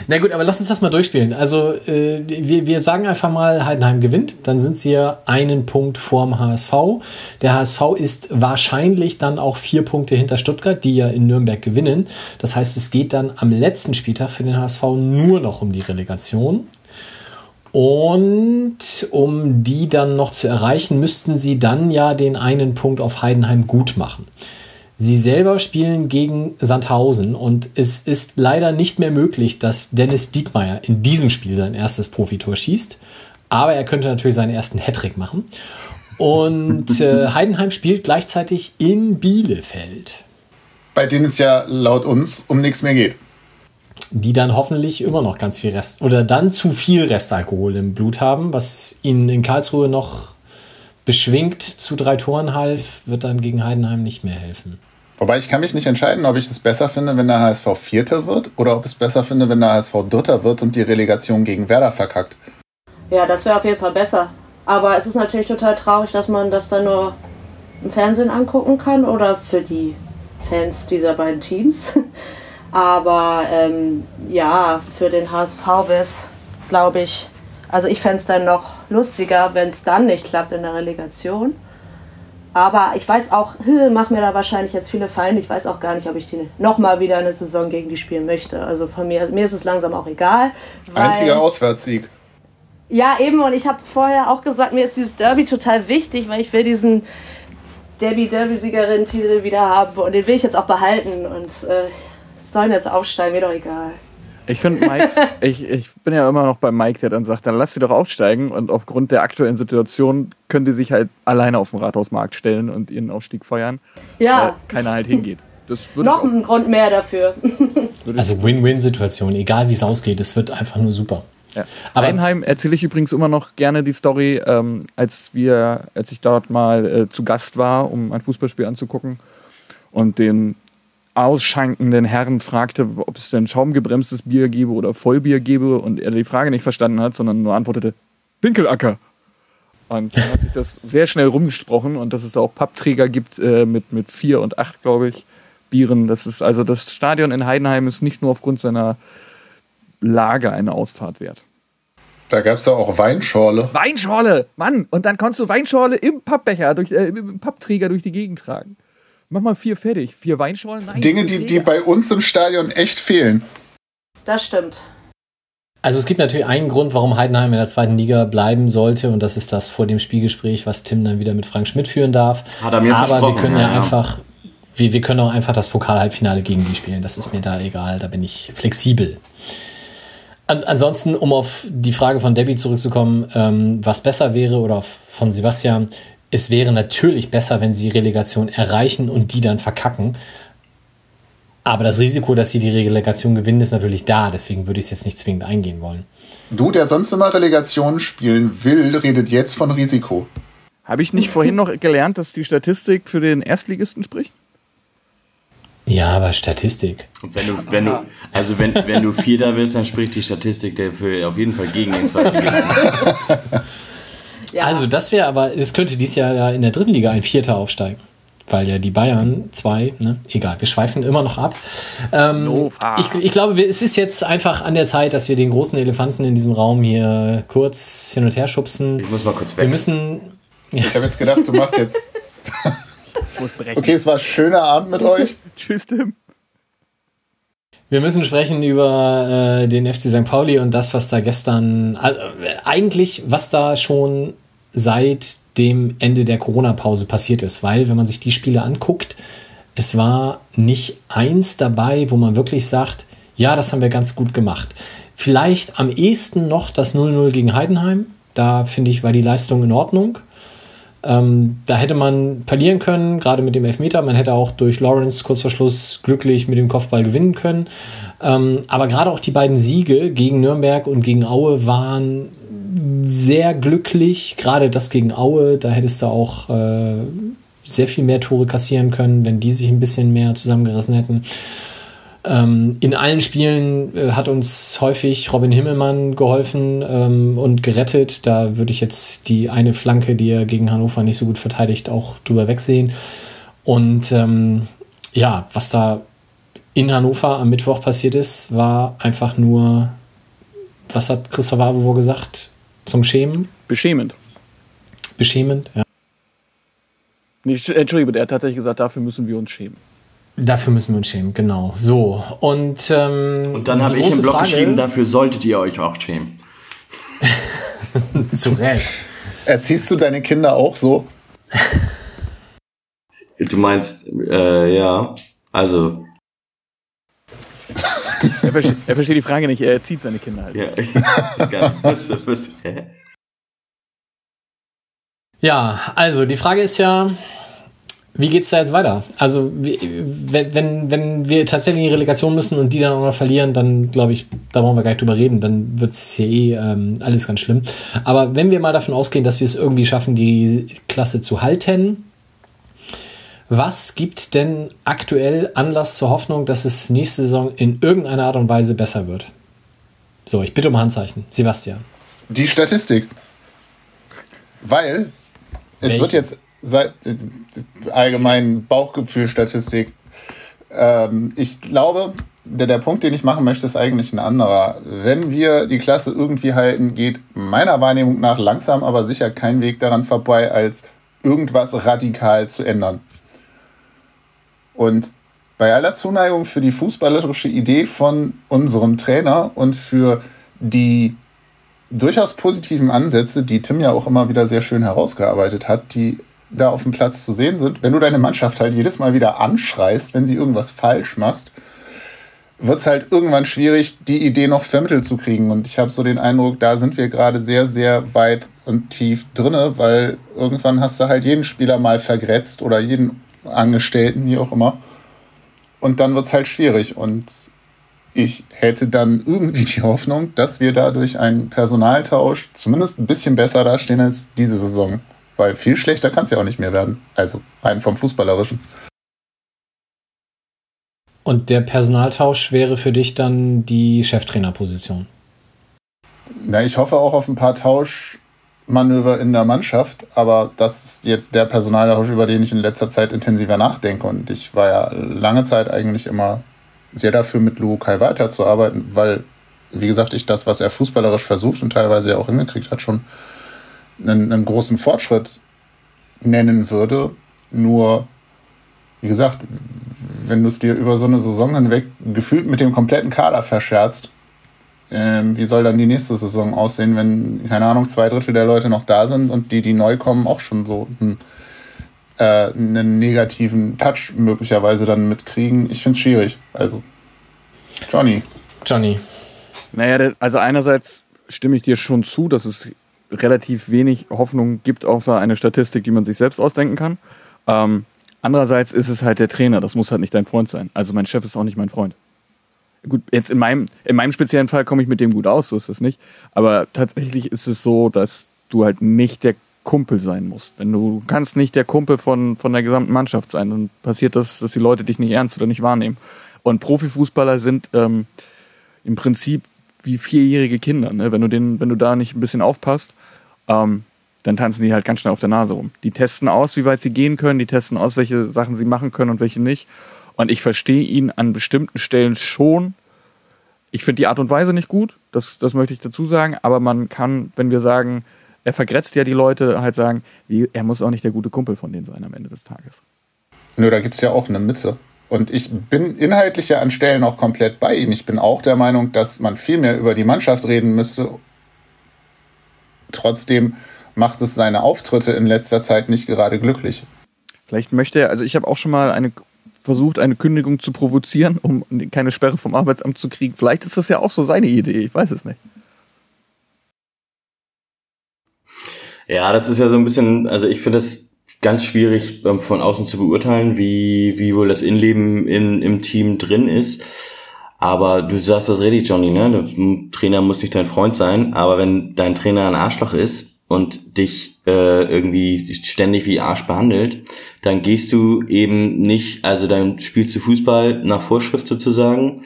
Na gut, aber lass uns das mal durchspielen. Also, äh, wir, wir sagen einfach mal, Heidenheim gewinnt. Dann sind sie ja einen Punkt vorm HSV. Der HSV ist wahrscheinlich dann auch vier Punkte hinter Stuttgart, die ja in Nürnberg gewinnen. Das heißt, es geht dann am letzten Spieltag für den HSV nur noch um die Relegation. Und um die dann noch zu erreichen, müssten sie dann ja den einen Punkt auf Heidenheim gut machen. Sie selber spielen gegen Sandhausen und es ist leider nicht mehr möglich, dass Dennis Diekmeyer in diesem Spiel sein erstes Profitor schießt. Aber er könnte natürlich seinen ersten Hattrick machen. Und äh, [laughs] Heidenheim spielt gleichzeitig in Bielefeld. Bei denen es ja laut uns um nichts mehr geht. Die dann hoffentlich immer noch ganz viel Rest oder dann zu viel Restalkohol im Blut haben, was ihnen in Karlsruhe noch beschwingt zu drei Toren half, wird dann gegen Heidenheim nicht mehr helfen. Wobei ich kann mich nicht entscheiden, ob ich es besser finde, wenn der HSV Vierter wird oder ob ich es besser finde, wenn der HSV Dritter wird und die Relegation gegen Werder verkackt. Ja, das wäre auf jeden Fall besser. Aber es ist natürlich total traurig, dass man das dann nur im Fernsehen angucken kann oder für die Fans dieser beiden Teams. [laughs] Aber ähm, ja, für den HSV wäre es, glaube ich, also ich fände es dann noch lustiger, wenn es dann nicht klappt in der Relegation. Aber ich weiß auch, [laughs] mach mir da wahrscheinlich jetzt viele Feinde. Ich weiß auch gar nicht, ob ich die nochmal wieder eine Saison gegen die spielen möchte. Also von mir, mir ist es langsam auch egal. Einziger Auswärtssieg. Ja, eben. Und ich habe vorher auch gesagt, mir ist dieses Derby total wichtig, weil ich will diesen Derby-Derby-Siegerin-Titel wieder haben. Und den will ich jetzt auch behalten. Und äh, sollen jetzt aufsteigen, mir doch egal. Ich finde Mike, [laughs] ich, ich bin ja immer noch bei Mike, der dann sagt, dann lass sie doch aufsteigen und aufgrund der aktuellen Situation können die sich halt alleine auf den Rathausmarkt stellen und ihren Aufstieg feiern. Ja. Weil keiner halt hingeht. Das Noch ein Grund mehr dafür. [laughs] Also Win-Win-Situation, egal wie es ausgeht, es wird einfach nur super. Ja. Aber Einheim erzähle ich übrigens immer noch gerne die Story, ähm, als wir, als ich dort mal äh, zu Gast war, um ein Fußballspiel anzugucken und den ausschenkenden Herrn fragte, ob es denn schaumgebremstes Bier gebe oder Vollbier gebe und er die Frage nicht verstanden hat, sondern nur antwortete, Winkelacker. Und dann hat sich das sehr schnell rumgesprochen und dass es da auch Pappträger gibt äh, mit, mit vier und acht, glaube ich, Bieren. Das ist also das Stadion in Heidenheim ist nicht nur aufgrund seiner Lage eine Ausfahrt wert. Da gab es ja auch Weinschorle. Weinschorle, Mann! Und dann konntest du Weinschorle im Pappbecher, durch, äh, im Pappträger durch die Gegend tragen. Mach mal vier fertig. Vier Weinschorlen? Nein, Dinge, die, die bei uns im Stadion echt fehlen. Das stimmt. Also es gibt natürlich einen Grund, warum Heidenheim in der zweiten Liga bleiben sollte und das ist das vor dem Spielgespräch, was Tim dann wieder mit Frank Schmidt führen darf. Hat er mir Aber wir können ja, ja, ja. einfach, wir, wir können auch einfach das Pokal-Halbfinale gegen die spielen. Das ist mir da egal, da bin ich flexibel. An, ansonsten, um auf die Frage von Debbie zurückzukommen, ähm, was besser wäre oder von Sebastian, es wäre natürlich besser, wenn sie Relegation erreichen und die dann verkacken. Aber das Risiko, dass sie die Relegation gewinnen, ist natürlich da. Deswegen würde ich es jetzt nicht zwingend eingehen wollen. Du, der sonst immer Relegation spielen will, redet jetzt von Risiko. Habe ich nicht vorhin noch gelernt, dass die Statistik für den Erstligisten spricht? Ja, aber Statistik. Und wenn du, wenn du, also wenn, wenn du Vierter bist, dann spricht die Statistik dafür auf jeden Fall gegen den Zweitligisten. [laughs] Ja. Also das wäre aber, es könnte dies Jahr ja in der dritten Liga ein Vierter aufsteigen. Weil ja die Bayern zwei, ne? egal, wir schweifen immer noch ab. Ähm, ich, ich glaube, wir- es ist jetzt einfach an der Zeit, dass wir den großen Elefanten in diesem Raum hier kurz hin und her schubsen. Ich muss mal kurz Wir weg. müssen, Ich habe jetzt gedacht, du machst jetzt. [laughs] Okay, es war ein schöner Abend mit euch. [laughs] Tschüss, Tim. Wir müssen sprechen über äh, den FC St. Pauli und das, was da gestern, also, äh, eigentlich, was da schon seit dem Ende der Corona-Pause passiert ist. Weil, wenn man sich die Spiele anguckt, es war nicht eins dabei, wo man wirklich sagt, ja, das haben wir ganz gut gemacht. Vielleicht am ehesten noch das 0-0 gegen Heidenheim. Da finde ich, war die Leistung in Ordnung. Ähm, da hätte man verlieren können, gerade mit dem Elfmeter. Man hätte auch durch Lawrence kurz vor Schluss glücklich mit dem Kopfball gewinnen können. Ähm, aber gerade auch die beiden Siege gegen Nürnberg und gegen Aue waren sehr glücklich. Gerade das gegen Aue, da hättest du auch äh, sehr viel mehr Tore kassieren können, wenn die sich ein bisschen mehr zusammengerissen hätten. Ähm, in allen Spielen äh, hat uns häufig Robin Himmelmann geholfen ähm, und gerettet. Da würde ich jetzt die eine Flanke, die er gegen Hannover nicht so gut verteidigt, auch drüber wegsehen. Und ähm, ja, was da in Hannover am Mittwoch passiert ist, war einfach nur, was hat Christoph Avovo gesagt? Zum Schämen? Beschämend. Beschämend? Ja. Nee, Entsch- Entschuldigung, er hat tatsächlich gesagt, dafür müssen wir uns schämen. Dafür müssen wir uns schämen, genau. So, und, ähm, Und dann habe ich im Blog Frage- geschrieben, dafür solltet ihr euch auch schämen. [laughs] Zu Recht. Erziehst du deine Kinder auch so? Du meinst, äh, ja, also, Er, verste er versteht die Frage nicht, er erzieht seine Kinder halt. ja. [laughs] Was, was, hä? Ja, also die Frage ist ja, wie geht's da jetzt weiter? Also, wie, wenn, wenn, wenn wir tatsächlich in die Relegation müssen und die dann auch noch verlieren, dann glaube ich, da brauchen wir gar nicht drüber reden, dann wird es hier eh ähm, alles ganz schlimm. Aber wenn wir mal davon ausgehen, dass wir es irgendwie schaffen, die Klasse zu halten, was gibt denn aktuell Anlass zur Hoffnung, dass es nächste Saison in irgendeiner Art und Weise besser wird? So, ich bitte um Handzeichen. Sebastian. Die Statistik. Weil es Welche? wird jetzt seit äh, allgemein Bauchgefühl-Statistik. Ähm, ich glaube, der, der Punkt, den ich machen möchte, ist eigentlich ein anderer. Wenn wir die Klasse irgendwie halten, geht meiner Wahrnehmung nach langsam, aber sicher kein Weg daran vorbei, als irgendwas radikal zu ändern. Und bei aller Zuneigung für die fußballerische Idee von unserem Trainer und für die durchaus positiven Ansätze, die Tim ja auch immer wieder sehr schön herausgearbeitet hat, die da auf dem Platz zu sehen sind. Wenn du deine Mannschaft halt jedes Mal wieder anschreist, wenn sie irgendwas falsch machst, wird es halt irgendwann schwierig, die Idee noch vermittelt zu kriegen. Und ich habe so den Eindruck, da sind wir gerade sehr, sehr weit und tief drinne, weil irgendwann hast du halt jeden Spieler mal vergrätzt oder jeden Angestellten, wie auch immer. Und dann wird es halt schwierig. Und ich hätte dann irgendwie die Hoffnung, dass wir dadurch einen Personaltausch zumindest ein bisschen besser dastehen als diese Saison. Weil viel schlechter kann es ja auch nicht mehr werden. Also rein vom Fußballerischen. Und der Personaltausch wäre für dich dann die Cheftrainerposition. Na, ich hoffe auch auf ein paar Tauschmanöver in der Mannschaft, aber das ist jetzt der Personaltausch, über den ich in letzter Zeit intensiver nachdenke. Und ich war ja lange Zeit eigentlich immer sehr dafür, mit Lukai weiterzuarbeiten, weil, wie gesagt, ich das, was er fußballerisch versucht und teilweise ja auch hingekriegt hat, schon einen, einen großen Fortschritt nennen würde. Nur, wie gesagt, wenn du es dir über so eine Saison hinweg gefühlt mit dem kompletten Kader verscherzt, ähm, wie soll dann die nächste Saison aussehen, wenn, keine Ahnung, zwei Drittel der Leute noch da sind und die, die neu kommen, auch schon so einen, äh, einen negativen Touch möglicherweise dann mitkriegen? Ich finde es schwierig. Also, Johnny. Johnny. Naja, also einerseits stimme ich dir schon zu, dass es relativ wenig Hoffnung gibt, außer eine Statistik, die man sich selbst ausdenken kann. Ähm, andererseits ist es halt der Trainer, das muss halt nicht dein Freund sein. Also mein Chef ist auch nicht mein Freund. Gut, jetzt in meinem, in meinem speziellen Fall komme ich mit dem gut aus, so ist es nicht. Aber tatsächlich ist es so, dass du halt nicht der Kumpel sein musst. Wenn du kannst nicht der Kumpel von, von der gesamten Mannschaft sein, dann passiert das, dass die Leute dich nicht ernst oder nicht wahrnehmen. Und Profifußballer sind ähm, im Prinzip wie vierjährige Kinder. Ne? Wenn, du den, wenn du da nicht ein bisschen aufpasst, ähm, dann tanzen die halt ganz schnell auf der Nase rum. Die testen aus, wie weit sie gehen können, die testen aus, welche Sachen sie machen können und welche nicht. Und ich verstehe ihn an bestimmten Stellen schon. Ich finde die Art und Weise nicht gut, das, das möchte ich dazu sagen, aber man kann, wenn wir sagen, er vergrätzt ja die Leute, halt sagen, er muss auch nicht der gute Kumpel von denen sein am Ende des Tages. Nö, da gibt es ja auch eine Mitte. Und ich bin inhaltlich ja an Stellen auch komplett bei ihm. Ich bin auch der Meinung, dass man viel mehr über die Mannschaft reden müsste. Trotzdem macht es seine Auftritte in letzter Zeit nicht gerade glücklich. Vielleicht möchte er, also ich habe auch schon mal eine, versucht, eine Kündigung zu provozieren, um keine Sperre vom Arbeitsamt zu kriegen. Vielleicht ist das ja auch so seine Idee, ich weiß es nicht. Ja, das ist ja so ein bisschen, also ich finde es ganz schwierig ähm, von außen zu beurteilen, wie, wie wohl das Innenleben in, im Team drin ist. Aber du sagst das ready, Johnny, ne? Der Trainer muss nicht dein Freund sein, aber wenn dein Trainer ein Arschloch ist und dich äh, irgendwie ständig wie Arsch behandelt, dann gehst du eben nicht, also dann spielst du Fußball nach Vorschrift sozusagen,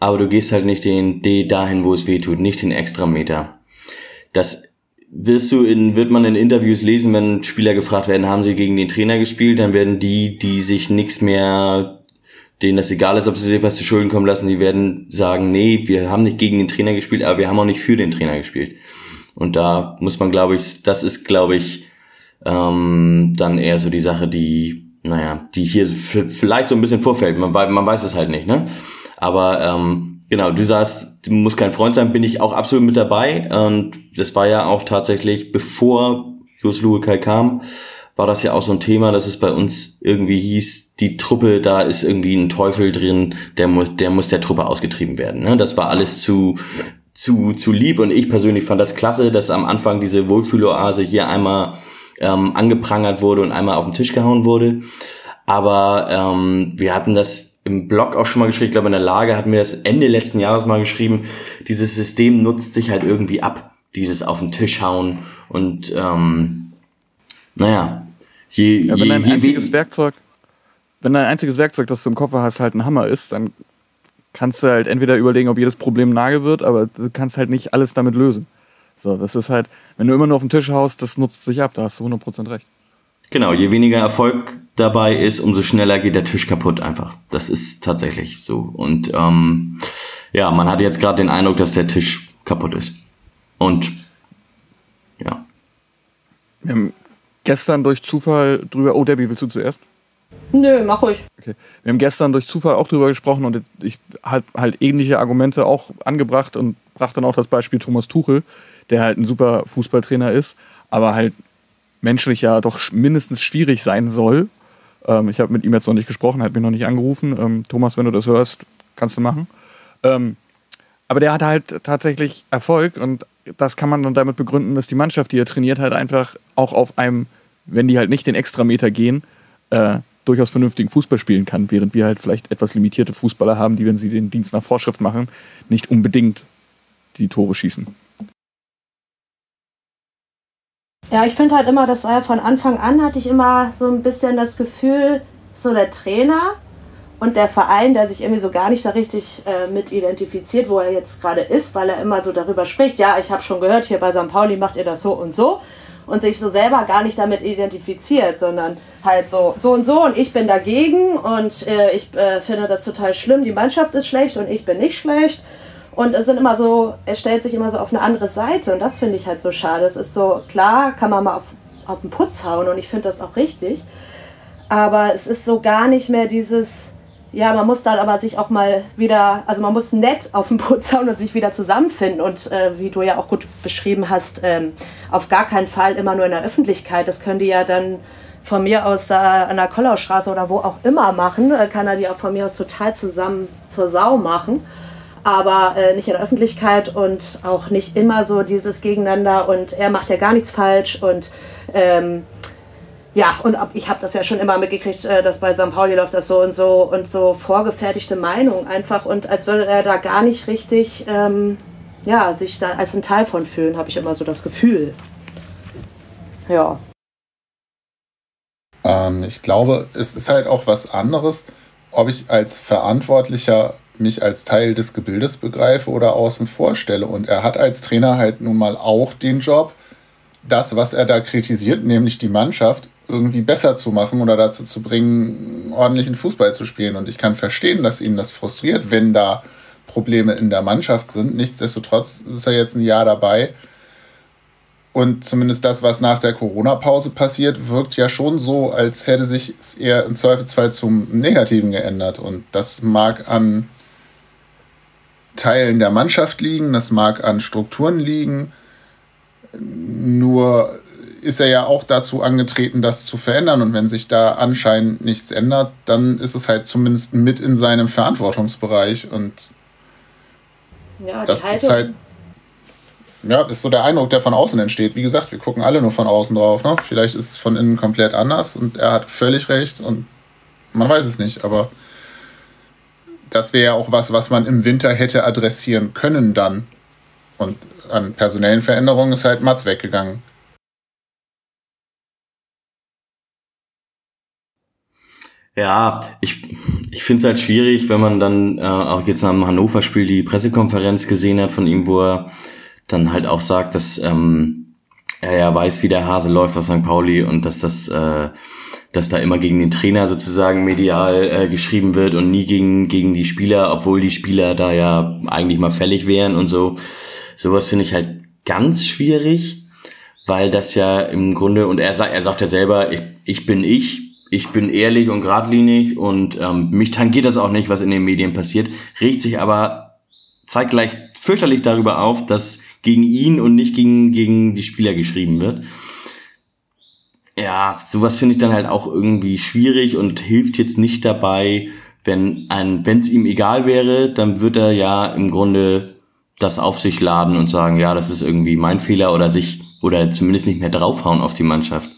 aber du gehst halt nicht den D dahin, wo es weh tut, nicht den Extrameter. Das wirst du in, wird man in Interviews lesen, wenn Spieler gefragt werden, haben sie gegen den Trainer gespielt, dann werden die, die sich nichts mehr, denen das egal ist, ob sie sich was zu Schulden kommen lassen, die werden sagen, nee, wir haben nicht gegen den Trainer gespielt, aber wir haben auch nicht für den Trainer gespielt. Und da muss man, glaube ich, das ist, glaube ich, ähm, dann eher so die Sache, die, naja, die hier vielleicht so ein bisschen vorfällt. Man, man weiß es halt nicht, ne? Aber ähm, Genau, du sagst, du musst kein Freund sein, bin ich auch absolut mit dabei. Und das war ja auch tatsächlich, bevor Jos Luekai kam, war das ja auch so ein Thema, dass es bei uns irgendwie hieß, die Truppe, da ist irgendwie ein Teufel drin, der muss, der muss der Truppe ausgetrieben werden. Ne? Das war alles zu, zu, zu lieb. Und ich persönlich fand das klasse, dass am Anfang diese Wohlfühloase hier einmal ähm, angeprangert wurde und einmal auf den Tisch gehauen wurde. Aber ähm, wir hatten das im Blog auch schon mal geschrieben, ich glaube in der Lage hatten wir das Ende letzten Jahres mal geschrieben, dieses System nutzt sich halt irgendwie ab, dieses auf den Tisch hauen und ähm, naja, je, ja, wenn je, dein je einziges Werkzeug, wenn dein einziges Werkzeug, das du im Koffer hast, halt ein Hammer ist, dann kannst du halt entweder überlegen, ob jedes Problem Nagel wird, aber du kannst halt nicht alles damit lösen. So, das ist halt, wenn du immer nur auf den Tisch haust, das nutzt sich ab, da hast du 100% recht. Genau, je weniger Erfolg dabei ist, umso schneller geht der Tisch kaputt einfach. Das ist tatsächlich so. Und ähm, ja, man hat jetzt gerade den Eindruck, dass der Tisch kaputt ist. Und ja. Wir haben gestern durch Zufall drüber. Oh, Debbie, willst du zuerst? Nö, mach ruhig. Okay. Wir haben gestern durch Zufall auch drüber gesprochen und ich habe halt ähnliche Argumente auch angebracht und brachte dann auch das Beispiel Thomas Tuchel, der halt ein super Fußballtrainer ist, aber halt menschlich ja doch mindestens schwierig sein soll. Ähm, ich habe mit ihm jetzt noch nicht gesprochen, hat mich noch nicht angerufen. Ähm, Thomas, wenn du das hörst, kannst du machen. Ähm, aber der hat halt tatsächlich Erfolg und das kann man dann damit begründen, dass die Mannschaft, die er trainiert, halt einfach auch auf einem, wenn die halt nicht den Extrameter gehen, äh, durchaus vernünftigen Fußball spielen kann, während wir halt vielleicht etwas limitierte Fußballer haben, die, wenn sie den Dienst nach Vorschrift machen, nicht unbedingt die Tore schießen. Ja, ich finde halt immer, das war ja von Anfang an, hatte ich immer so ein bisschen das Gefühl, so der Trainer und der Verein, der sich irgendwie so gar nicht da richtig äh, mit identifiziert, wo er jetzt gerade ist, weil er immer so darüber spricht, ja, ich habe schon gehört, hier bei St. Pauli macht ihr das so und so und sich so selber gar nicht damit identifiziert, sondern halt so so und so und ich bin dagegen und äh, ich äh, finde das total schlimm, die Mannschaft ist schlecht und ich bin nicht schlecht und es sind immer so, er stellt sich immer so auf eine andere Seite und das finde ich halt so schade. Es ist so, klar, kann man mal auf, auf den Putz hauen und ich finde das auch richtig. Aber es ist so gar nicht mehr dieses, ja, man muss dann aber sich auch mal wieder, also man muss nett auf den Boot zauen und sich wieder zusammenfinden. Und äh, wie du ja auch gut beschrieben hast, ähm, auf gar keinen Fall immer nur in der Öffentlichkeit. Das können die ja dann von mir aus äh, an der Kollaustraße oder wo auch immer machen. Äh, kann er die auch von mir aus total zusammen zur Sau machen. Aber äh, nicht in der Öffentlichkeit und auch nicht immer so dieses Gegeneinander und er macht ja gar nichts falsch und ähm, ja, und ich habe das ja schon immer mitgekriegt, äh, dass bei St. Pauli läuft das so und so und so vorgefertigte Meinungen einfach und als würde er da gar nicht richtig ähm, ja, sich da als ein Teil von fühlen, habe ich immer so das Gefühl. Ja. Ähm, ich glaube, es ist halt auch was anderes, ob ich als Verantwortlicher mich als Teil des Gebildes begreife oder außen vorstelle. Und er hat als Trainer halt nun mal auch den Job, das, was er da kritisiert, nämlich die Mannschaft, irgendwie besser zu machen oder dazu zu bringen, ordentlichen Fußball zu spielen. Und ich kann verstehen, dass ihn das frustriert, wenn da Probleme in der Mannschaft sind. Nichtsdestotrotz ist er jetzt ein Jahr dabei. Und zumindest das, was nach der Corona-Pause passiert, wirkt ja schon so, als hätte sich es eher im Zweifelsfall zum Negativen geändert. Und das mag an Teilen der Mannschaft liegen, das mag an Strukturen liegen. Nur ist er ja auch dazu angetreten, das zu verändern. Und wenn sich da anscheinend nichts ändert, dann ist es halt zumindest mit in seinem Verantwortungsbereich. Und ja, das Haltung. ist halt. Ja, ist so der Eindruck, der von außen entsteht. Wie gesagt, wir gucken alle nur von außen drauf. Ne? Vielleicht ist es von innen komplett anders und er hat völlig recht und man weiß es nicht, aber das wäre ja auch was, was man im Winter hätte adressieren können dann. Und an personellen Veränderungen ist halt Mats weggegangen. Ja, ich, ich finde es halt schwierig, wenn man dann äh, auch jetzt nach dem Hannover-Spiel die Pressekonferenz gesehen hat von ihm, wo er dann halt auch sagt, dass ähm, er ja weiß, wie der Hase läuft auf St. Pauli und dass das, äh, dass da immer gegen den Trainer sozusagen medial äh, geschrieben wird und nie gegen, gegen die Spieler, obwohl die Spieler da ja eigentlich mal fällig wären und so. Sowas finde ich halt ganz schwierig, weil das ja im Grunde, und er sagt, er sagt ja selber, ich, ich bin ich, ich bin ehrlich und geradlinig und ähm, mich tangiert das auch nicht, was in den Medien passiert, regt sich aber zeitgleich fürchterlich darüber auf, dass gegen ihn und nicht gegen, gegen die Spieler geschrieben wird. Ja, sowas finde ich dann halt auch irgendwie schwierig und hilft jetzt nicht dabei, wenn es ihm egal wäre, dann wird er ja im Grunde das auf sich laden und sagen, ja, das ist irgendwie mein Fehler oder sich oder zumindest nicht mehr draufhauen auf die Mannschaft.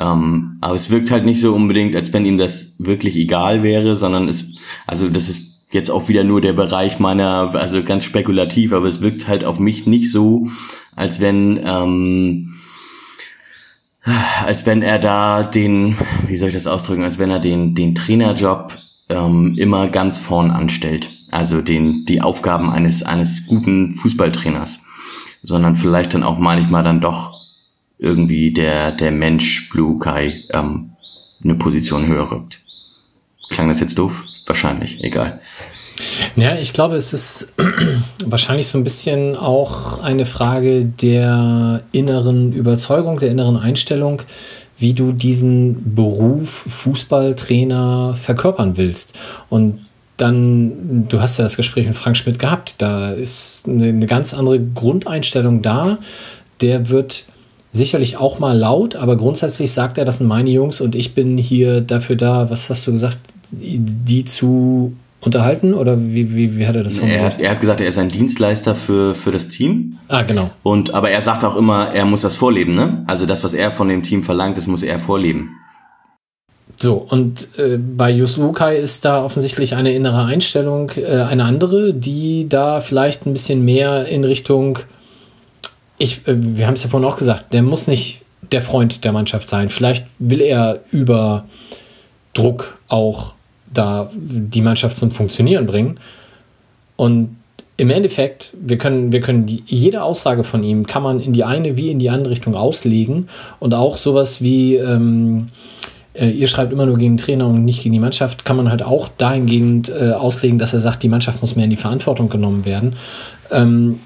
Ähm, aber es wirkt halt nicht so unbedingt, als wenn ihm das wirklich egal wäre, sondern es, also das ist jetzt auch wieder nur der Bereich meiner, also ganz spekulativ, aber es wirkt halt auf mich nicht so, als wenn, ähm, als wenn er da den, wie soll ich das ausdrücken, als wenn er den, den Trainerjob ähm, immer ganz vorn anstellt. Also den, die Aufgaben eines, eines guten Fußballtrainers. Sondern vielleicht dann auch manchmal dann doch irgendwie der, der Mensch Blue Kai ähm, eine Position höher rückt. Klang das jetzt doof? Wahrscheinlich, egal. Ja, ich glaube, es ist [clears throat] wahrscheinlich so ein bisschen auch eine Frage der inneren Überzeugung, der inneren Einstellung, wie du diesen Beruf Fußballtrainer verkörpern willst. Und dann, du hast ja das Gespräch mit Frank Schmidt gehabt, da ist eine, eine ganz andere Grundeinstellung da. Der wird sicherlich auch mal laut, aber grundsätzlich sagt er, das sind meine Jungs und ich bin hier dafür da, was hast du gesagt, die zu unterhalten oder wie, wie, wie hat er das formuliert? Er, er, hat gesagt, er ist ein Dienstleister für, für das Team. Ah, genau. Und, aber er sagt auch immer, er muss das vorleben, ne? Also das, was er von dem Team verlangt, das muss er vorleben. So, und äh, bei Yus Wukai ist da offensichtlich eine innere Einstellung, äh, eine andere, die da vielleicht ein bisschen mehr in Richtung ich, äh, wir haben es ja vorhin auch gesagt, der muss nicht der Freund der Mannschaft sein. Vielleicht will er über Druck auch da die Mannschaft zum Funktionieren bringen. Und im Endeffekt, wir können, wir können die, jede Aussage von ihm kann man in die eine wie in die andere Richtung auslegen. Und auch sowas wie, ähm, äh, ihr schreibt immer nur gegen den Trainer und nicht gegen die Mannschaft, kann man halt auch dahingehend äh, auslegen, dass er sagt, die Mannschaft muss mehr in die Verantwortung genommen werden. Ähm,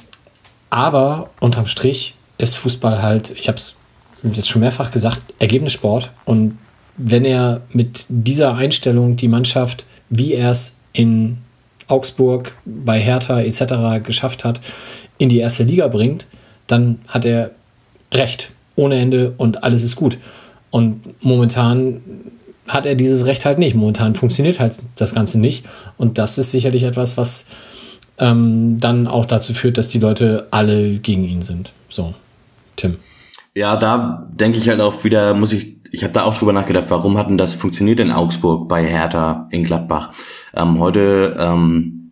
aber unterm Strich ist Fußball halt, ich habe es jetzt schon mehrfach gesagt, Ergebnissport. Und wenn er mit dieser Einstellung die Mannschaft wie er es in Augsburg, bei Hertha etc. geschafft hat, in die erste Liga bringt, dann hat er Recht ohne Ende und alles ist gut. Und momentan hat er dieses Recht halt nicht. Momentan funktioniert halt das Ganze nicht. Und das ist sicherlich etwas, was ähm, dann auch dazu führt, dass die Leute alle gegen ihn sind. So, Tim. Ja, da denke ich halt auch wieder, muss ich, ich habe da auch drüber nachgedacht, warum hat denn das funktioniert in Augsburg, bei Hertha, in Gladbach? Ähm, heute ähm,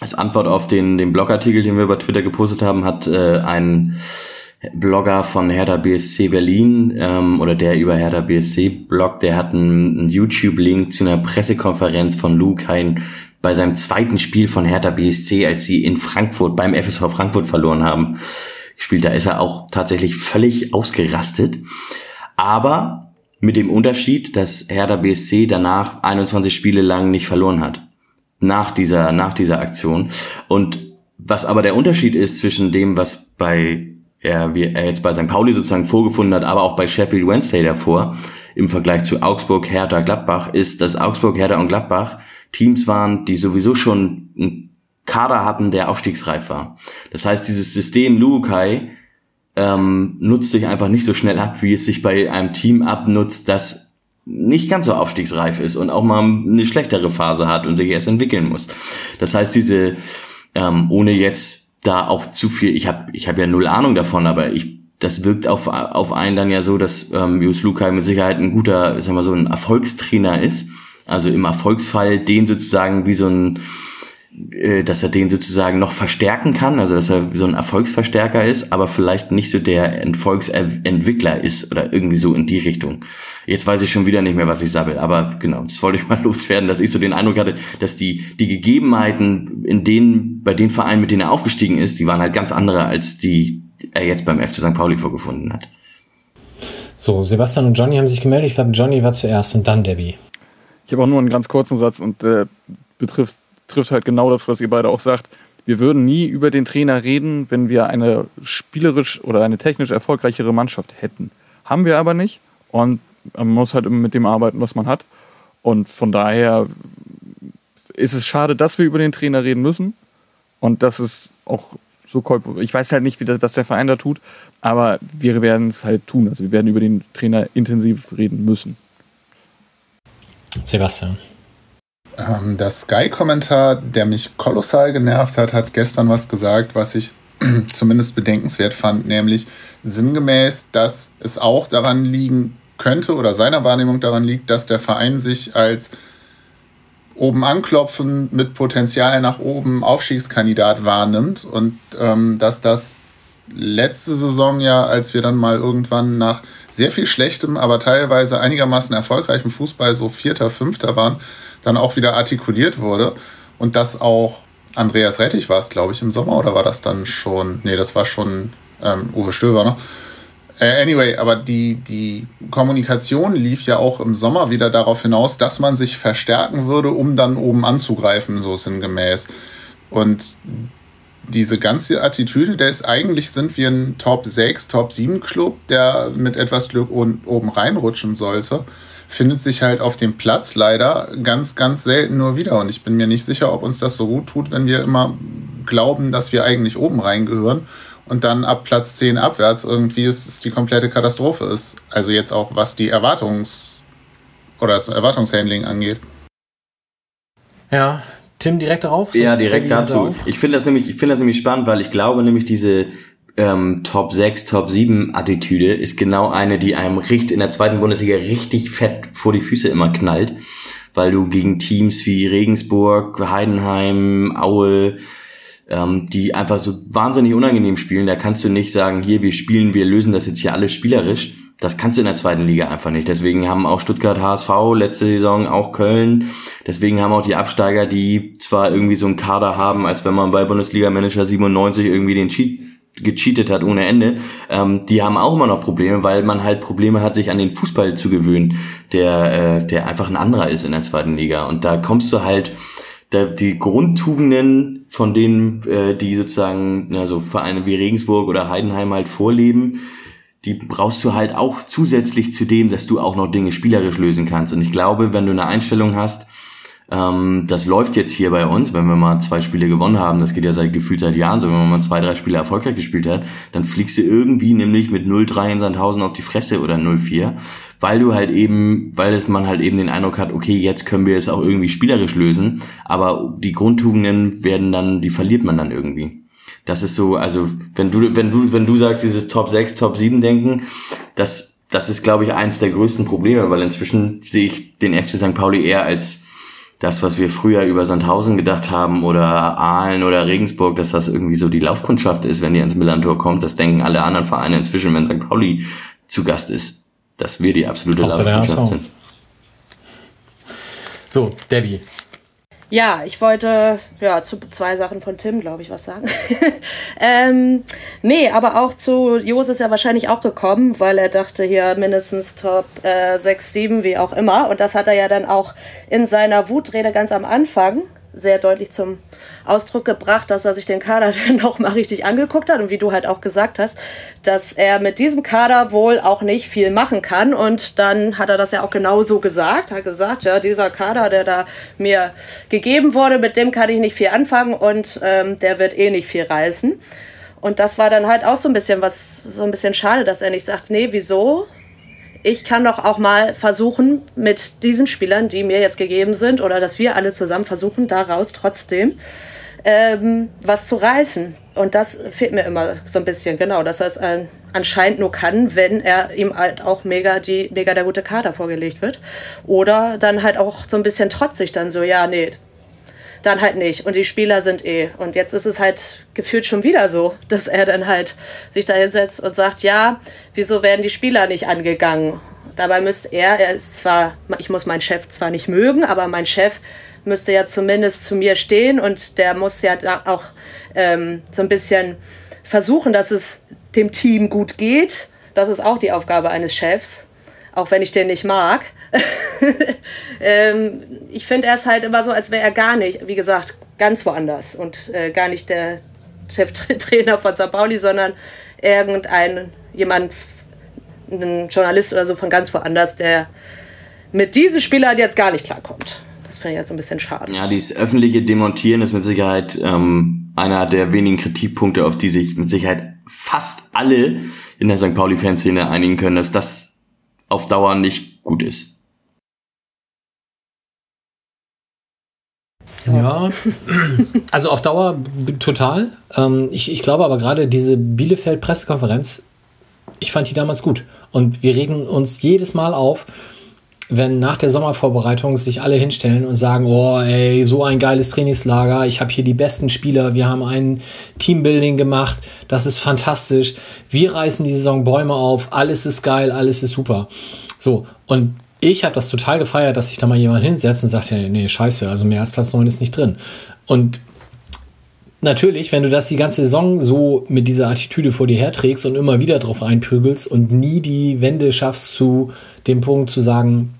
als Antwort auf den, den Blogartikel, den wir über Twitter gepostet haben, hat äh, ein Blogger von Hertha BSC Berlin ähm, oder der über Hertha BSC bloggt, der hat einen, einen YouTube-Link zu einer Pressekonferenz von Luke Hein bei seinem zweiten Spiel von Hertha BSC, als sie in Frankfurt beim FSV Frankfurt verloren haben, gespielt. Da ist er auch tatsächlich völlig ausgerastet. Aber mit dem Unterschied, dass Hertha BSC danach 21 Spiele lang nicht verloren hat. Nach dieser, nach dieser Aktion. Und was aber der Unterschied ist zwischen dem, was bei er, wie er jetzt bei St. Pauli sozusagen vorgefunden hat, aber auch bei Sheffield Wednesday davor, im Vergleich zu Augsburg, Hertha, Gladbach, ist, dass Augsburg, Hertha und Gladbach Teams waren, die sowieso schon einen Kader hatten, der aufstiegsreif war. Das heißt, dieses System Luukai ähm, nutzt sich einfach nicht so schnell ab, wie es sich bei einem Team abnutzt, das nicht ganz so aufstiegsreif ist und auch mal eine schlechtere Phase hat und sich erst entwickeln muss. Das heißt, diese, ähm, ohne jetzt da auch zu viel, ich habe ich hab ja null Ahnung davon, aber ich das wirkt auf, auf einen dann ja so, dass ähm, Jus Lukai mit Sicherheit ein guter, sagen wir so ein Erfolgstrainer ist. Also im Erfolgsfall den sozusagen wie so ein, äh, dass er den sozusagen noch verstärken kann, also dass er so ein Erfolgsverstärker ist, aber vielleicht nicht so der Erfolgsentwickler ist oder irgendwie so in die Richtung. Jetzt weiß ich schon wieder nicht mehr, was ich sabbel, aber genau, das wollte ich mal [laughs] loswerden, dass ich so den Eindruck hatte, dass die, die Gegebenheiten in denen, bei den Vereinen, mit denen er aufgestiegen ist, die waren halt ganz andere, als die er jetzt beim FC St. Pauli vorgefunden hat. So, Sebastian und Johnny haben sich gemeldet. Ich glaube, Johnny war zuerst und dann Debbie. Ich habe auch nur einen ganz kurzen Satz und äh, betrifft trifft halt genau das, was ihr beide auch sagt. Wir würden nie über den Trainer reden, wenn wir eine spielerisch oder eine technisch erfolgreichere Mannschaft hätten. Haben wir aber nicht. Und man muss halt immer mit dem arbeiten, was man hat. Und von daher ist es schade, dass wir über den Trainer reden müssen. Und das ist auch so Ich weiß halt nicht, wie das, was der Verein da tut, aber wir werden es halt tun. Also wir werden über den Trainer intensiv reden müssen. Sebastian. Ähm, der Sky-Kommentar, der mich kolossal genervt hat, hat gestern was gesagt, was ich [clears throat] zumindest bedenkenswert fand, nämlich sinngemäß, dass es auch daran liegen könnte oder seiner Wahrnehmung daran liegt, dass der Verein sich als oben anklopfen mit Potenzial nach oben Aufstiegskandidat wahrnimmt und ähm, dass das letzte Saison ja, als wir dann mal irgendwann nach sehr viel schlechtem, aber teilweise einigermaßen erfolgreichem Fußball so Vierter, Fünfter waren, dann auch wieder artikuliert wurde und das auch Andreas Rettich war es, glaube ich, im Sommer oder war das dann schon, nee, das war schon ähm, Uwe Stöber, ne? Äh, anyway, aber die, die Kommunikation lief ja auch im Sommer wieder darauf hinaus, dass man sich verstärken würde, um dann oben anzugreifen, so sinngemäß. Und diese ganze Attitüde, der ist eigentlich sind wir ein Top 6, Top 7 Club, der mit etwas Glück oben reinrutschen sollte findet sich halt auf dem Platz leider ganz, ganz selten nur wieder. Und ich bin mir nicht sicher, ob uns das so gut tut, wenn wir immer glauben, dass wir eigentlich oben reingehören und dann ab Platz 10 abwärts irgendwie ist, ist die komplette Katastrophe ist. Also jetzt auch, was die Erwartungs- oder das Erwartungshandling angeht. Ja, Tim direkt darauf? Ja, direkt dazu. Ich finde das nämlich, ich finde das nämlich spannend, weil ich glaube nämlich diese ähm, Top 6, Top 7 Attitüde ist genau eine, die einem richtig in der zweiten Bundesliga richtig fett vor die Füße immer knallt, weil du gegen Teams wie Regensburg, Heidenheim, Aue, ähm, die einfach so wahnsinnig unangenehm spielen, da kannst du nicht sagen, hier, wir spielen, wir lösen das jetzt hier alles spielerisch. Das kannst du in der zweiten Liga einfach nicht. Deswegen haben auch Stuttgart HSV letzte Saison, auch Köln. Deswegen haben auch die Absteiger, die zwar irgendwie so einen Kader haben, als wenn man bei Bundesliga Manager 97 irgendwie den Cheat gecheatet hat ohne Ende, ähm, die haben auch immer noch Probleme, weil man halt Probleme hat, sich an den Fußball zu gewöhnen, der, äh, der einfach ein anderer ist in der zweiten Liga. Und da kommst du halt, da, die Grundtugenden, von denen, äh, die sozusagen, na, so Vereine wie Regensburg oder Heidenheim halt vorleben, die brauchst du halt auch zusätzlich zu dem, dass du auch noch Dinge spielerisch lösen kannst. Und ich glaube, wenn du eine Einstellung hast, ähm, das läuft jetzt hier bei uns, wenn wir mal zwei Spiele gewonnen haben, das geht ja seit gefühlt seit Jahren so, wenn man mal zwei, drei Spiele erfolgreich gespielt hat, dann fliegst du irgendwie nämlich mit 0-3 in Sandhausen auf die Fresse oder 0-4, weil du halt eben, weil es man halt eben den Eindruck hat, okay, jetzt können wir es auch irgendwie spielerisch lösen, aber die Grundtugenden werden dann, die verliert man dann irgendwie. Das ist so, also wenn du, wenn du, wenn du sagst, dieses Top 6, Top 7 denken, das, das ist, glaube ich, eins der größten Probleme, weil inzwischen sehe ich den FC St. Pauli eher als das, was wir früher über Sandhausen gedacht haben oder Aalen oder Regensburg, dass das irgendwie so die Laufkundschaft ist, wenn ihr ins Millantor kommt. Das denken alle anderen Vereine inzwischen, wenn St. Pauli zu Gast ist, dass wir die absolute Laufkundschaft sind. So, Debbie, ja, ich wollte ja zu zwei Sachen von Tim, glaube ich, was sagen. [laughs] ähm, nee, aber auch zu Jos ist er wahrscheinlich auch gekommen, weil er dachte hier mindestens Top äh, 6, 7, wie auch immer. Und das hat er ja dann auch in seiner Wutrede ganz am Anfang sehr deutlich zum Ausdruck gebracht, dass er sich den Kader [laughs] dann noch mal richtig angeguckt hat und wie du halt auch gesagt hast, dass er mit diesem Kader wohl auch nicht viel machen kann und dann hat er das ja auch genau so gesagt, hat gesagt, ja, dieser Kader, der da mir gegeben wurde, mit dem kann ich nicht viel anfangen und ähm, der wird eh nicht viel reißen. Und das war dann halt auch so ein bisschen was, so ein bisschen schade, dass er nicht sagt, nee, wieso? ich kann doch auch mal versuchen, mit diesen Spielern, die mir jetzt gegeben sind, oder dass wir alle zusammen versuchen, daraus trotzdem ähm, was zu reißen. Und das fehlt mir immer so ein bisschen, genau, dass er es anscheinend nur kann, wenn er ihm halt auch mega, die, mega der gute Kader vorgelegt wird. Oder dann halt auch so ein bisschen trotzig dann so, ja, nee, dann halt nicht. Und die Spieler sind eh. Und jetzt ist es halt gefühlt schon wieder so, [laughs] dass er dann halt sich da hinsetzt und sagt, ja, wieso werden die Spieler nicht angegangen? Dabei müsste er, er ist zwar, ich muss meinen Chef zwar nicht mögen, aber mein Chef müsste ja zumindest zu mir stehen und der muss ja auch ähm, so ein bisschen versuchen, dass es dem Team gut geht. Das ist auch die Aufgabe eines Chefs, auch wenn ich den nicht mag. [laughs] ähm, ich finde er ist halt immer so, als wäre er gar nicht, wie gesagt, ganz woanders und äh, gar nicht der Cheftrainer von St. Pauli, sondern irgendein jemand, ein Journalist oder so von ganz woanders, der mit diesen Spielern jetzt gar nicht klarkommt. Das finde ich jetzt so ein bisschen schade. Ja, dieses öffentliche Demontieren ist mit Sicherheit ähm, einer der wenigen Kritikpunkte, auf die sich mit Sicherheit fast alle in der St. Pauli-Fanszene einigen können, dass das auf Dauer nicht gut ist. Ja, [laughs] also auf Dauer total. Ähm, ich, ich glaube aber gerade diese Bielefeld-Pressekonferenz, ich fand die damals gut. Und wir regen uns jedes Mal auf, wenn nach der Sommervorbereitung sich alle hinstellen und sagen, oh ey, so ein geiles Trainingslager, ich habe hier die besten Spieler, wir haben ein Teambuilding gemacht, das ist fantastisch, wir reißen die Saison Bäume auf, alles ist geil, alles ist super. So, und ich habe das total gefeiert, dass sich da mal jemand hinsetzt und sagt, hey, nee, scheiße, also mehr als Platz 9 ist nicht drin. Und natürlich, wenn du das die ganze Saison so mit dieser Attitüde vor dir herträgst und immer wieder drauf einprügelst und nie die Wende schaffst zu dem Punkt zu sagen,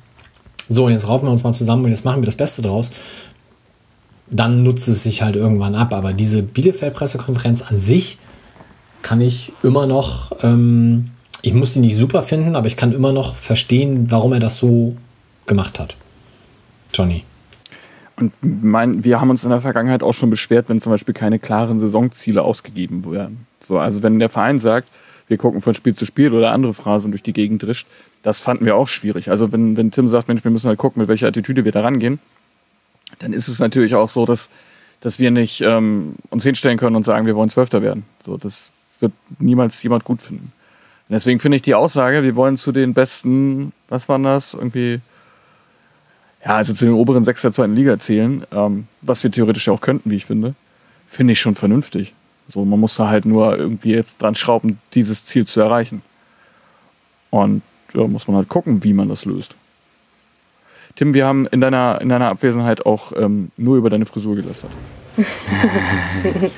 so, jetzt raufen wir uns mal zusammen und jetzt machen wir das Beste draus, dann nutzt es sich halt irgendwann ab. Aber diese Bielefeld-Pressekonferenz an sich kann ich immer noch ähm, ich muss sie nicht super finden, aber ich kann immer noch verstehen, warum er das so gemacht hat. Johnny. Und mein, wir haben uns in der Vergangenheit auch schon beschwert, wenn zum Beispiel keine klaren Saisonziele ausgegeben werden. So, also wenn der Verein sagt, wir gucken von Spiel zu Spiel oder andere Phrasen durch die Gegend drischt, das fanden wir auch schwierig. Also wenn, wenn Tim sagt, Mensch, wir müssen halt gucken, mit welcher Attitüde wir da rangehen, dann ist es natürlich auch so, dass, dass wir nicht ähm, uns hinstellen können und sagen, wir wollen Zwölfter werden. So, das wird niemals jemand gut finden. Und deswegen finde ich die Aussage, wir wollen zu den besten, was waren das, irgendwie, ja, also zu den oberen sechs der zweiten Liga zählen, ähm, was wir theoretisch auch könnten, wie ich finde, finde ich schon vernünftig. So, man muss da halt nur irgendwie jetzt dran schrauben, dieses Ziel zu erreichen. Und ja, muss man halt gucken, wie man das löst. Tim, wir haben in deiner, in deiner Abwesenheit auch ähm, nur über deine Frisur gelästert. [laughs]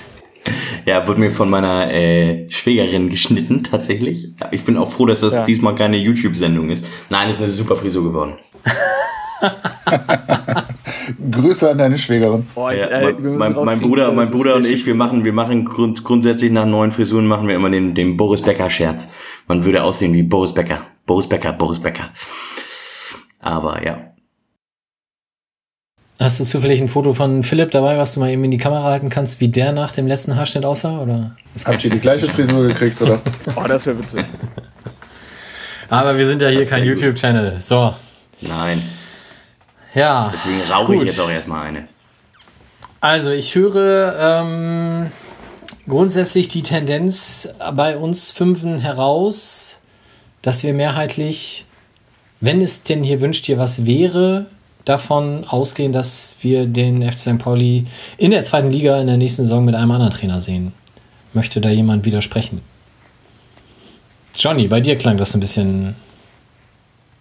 Ja, wurde mir von meiner äh, Schwägerin geschnitten, tatsächlich. Ich bin auch froh, dass das ja. diesmal keine YouTube-Sendung ist. Nein, ist eine super Frisur geworden. [laughs] [laughs] Grüße an deine Schwägerin. Boah, ja, äh, mein, mein, Bruder, mein Bruder und ich, wir machen, wir machen grund, grundsätzlich nach neuen Frisuren machen wir immer den, den Boris Becker Scherz. Man würde aussehen wie Boris Becker. Boris Becker, Boris Becker. Aber ja. Hast du zufällig ein Foto von Philipp dabei, was du mal eben in die Kamera halten kannst, wie der nach dem letzten Haarschnitt aussah? Oder Habt ihr die gleiche Frisur gekriegt, oder? [laughs] Oh, das wäre witzig. Aber wir sind ja hier Das kein. YouTube-Channel. So, Nein, ja. deswegen rauche ich jetzt auch erstmal eine. Also ich höre ähm, grundsätzlich die Tendenz bei uns Fünfen heraus, dass wir mehrheitlich, wenn es denn hier wünscht dir was wäre, davon ausgehen, dass wir den FC St. Pauli in der zweiten Liga in der nächsten Saison mit einem anderen Trainer sehen. Möchte da jemand widersprechen? Johnny, bei dir klang das ein bisschen.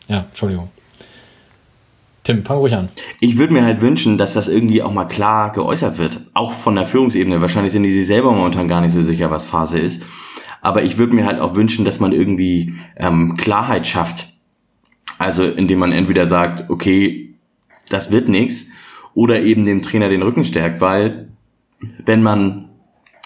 Ja, Entschuldigung. Tim, fang ruhig an. Ich würde mir halt wünschen, dass das irgendwie auch mal klar geäußert wird. Auch von der Führungsebene. Wahrscheinlich sind die sich selber momentan gar nicht so sicher, was Phase ist. Aber ich würde mir halt auch wünschen, dass man irgendwie ähm, Klarheit schafft. Also indem man entweder sagt, okay, das wird nichts, oder eben dem Trainer den Rücken stärkt, weil wenn man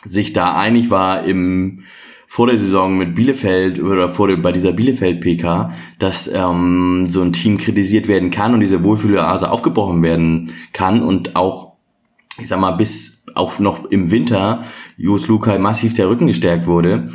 sich da einig war im vor der Saison mit Bielefeld oder vor der, bei dieser Bielefeld-PK, dass ähm, so ein Team kritisiert werden kann und diese Wohlfühloase aufgebrochen werden kann und auch, ich sag mal, bis auch noch im Winter Jos Lukai massiv der Rücken gestärkt wurde,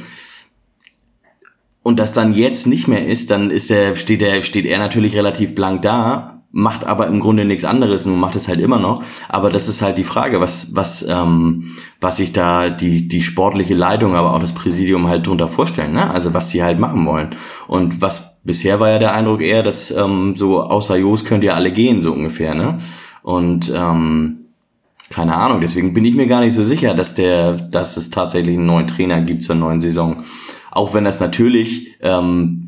und das dann jetzt nicht mehr ist, dann ist er, steht er, steht er natürlich relativ blank da, macht aber im Grunde nichts anderes, nur macht es halt immer noch. Aber das ist halt die Frage, was, was, ähm, was sich da die, die sportliche Leitung, aber auch das Präsidium halt drunter vorstellen, ne? Also was die halt machen wollen. Und was bisher war ja der Eindruck eher, dass ähm, so außer Jos könnt ihr alle gehen, so ungefähr, ne? Und ähm, keine Ahnung, deswegen bin ich mir gar nicht so sicher, dass der, dass es tatsächlich einen neuen Trainer gibt zur neuen Saison. Auch wenn das natürlich ähm,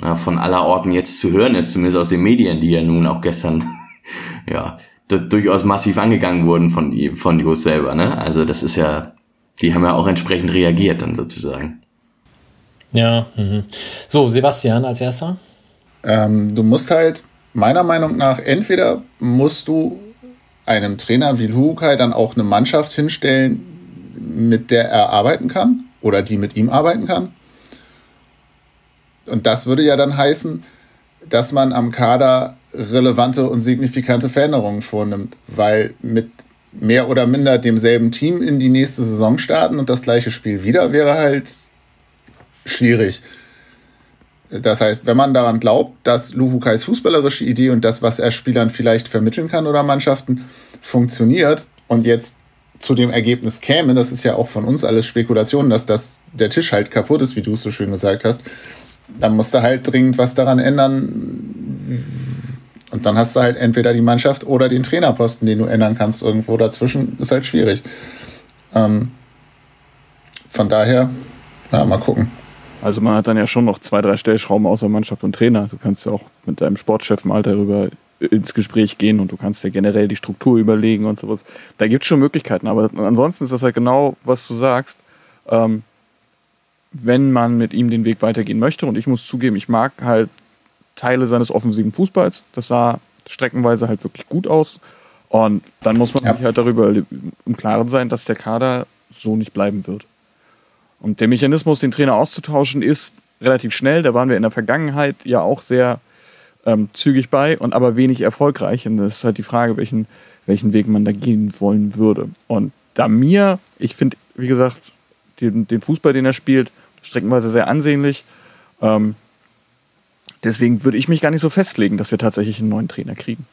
na, von aller Orten jetzt zu hören ist, zumindest aus den Medien, die ja nun auch gestern [laughs] ja durchaus massiv angegangen wurden von von Jos selber. Ne? Also das ist ja, die haben ja auch entsprechend reagiert dann sozusagen. Ja. Mhm. So, Sebastian als erster. Ähm, du musst halt, meiner Meinung nach, entweder musst du einem Trainer wie Lukai dann auch eine Mannschaft hinstellen, mit der er arbeiten kann oder die mit ihm arbeiten kann. Und das würde ja dann heißen, dass man am Kader relevante und signifikante Veränderungen vornimmt, weil mit mehr oder minder demselben Team in die nächste Saison starten und das gleiche Spiel wieder wäre halt schwierig. Das heißt, wenn man daran glaubt, dass Luhukais fußballerische Idee und das, was er Spielern vielleicht vermitteln kann oder Mannschaften, funktioniert und jetzt zu dem Ergebnis käme, das ist ja auch von uns alles Spekulation, dass das, der Tisch halt kaputt ist, wie du es so schön gesagt hast, dann musst du halt dringend was daran ändern. Und dann hast du halt entweder die Mannschaft oder den Trainerposten, den du ändern kannst. Irgendwo dazwischen ist halt schwierig. Ähm, von daher, ja, mal gucken. Also man hat dann ja schon noch zwei, drei Stellschrauben außer Mannschaft und Trainer. Du kannst ja auch mit deinem Sportchef mal darüber ins Gespräch gehen und du kannst ja generell die Struktur überlegen und sowas. Da gibt es schon Möglichkeiten, aber ansonsten ist das halt genau, was du sagst. Ähm, wenn man mit ihm den Weg weitergehen möchte, und ich muss zugeben, ich mag halt Teile seines offensiven Fußballs, das sah streckenweise halt wirklich gut aus. Und dann muss man Ja. sich halt darüber im Klaren sein, dass der Kader so nicht bleiben wird. Und der Mechanismus, den Trainer auszutauschen, ist relativ schnell. Da waren wir in der Vergangenheit ja auch sehr ähm, zügig bei und aber wenig erfolgreich. Und das ist halt die Frage, welchen, welchen Weg man da gehen wollen würde. Und da mir, ich finde, wie gesagt, den, den Fußball, den er spielt, streckenweise sehr ansehnlich. Ähm, deswegen würde ich mich gar nicht so festlegen, dass wir tatsächlich einen neuen Trainer kriegen.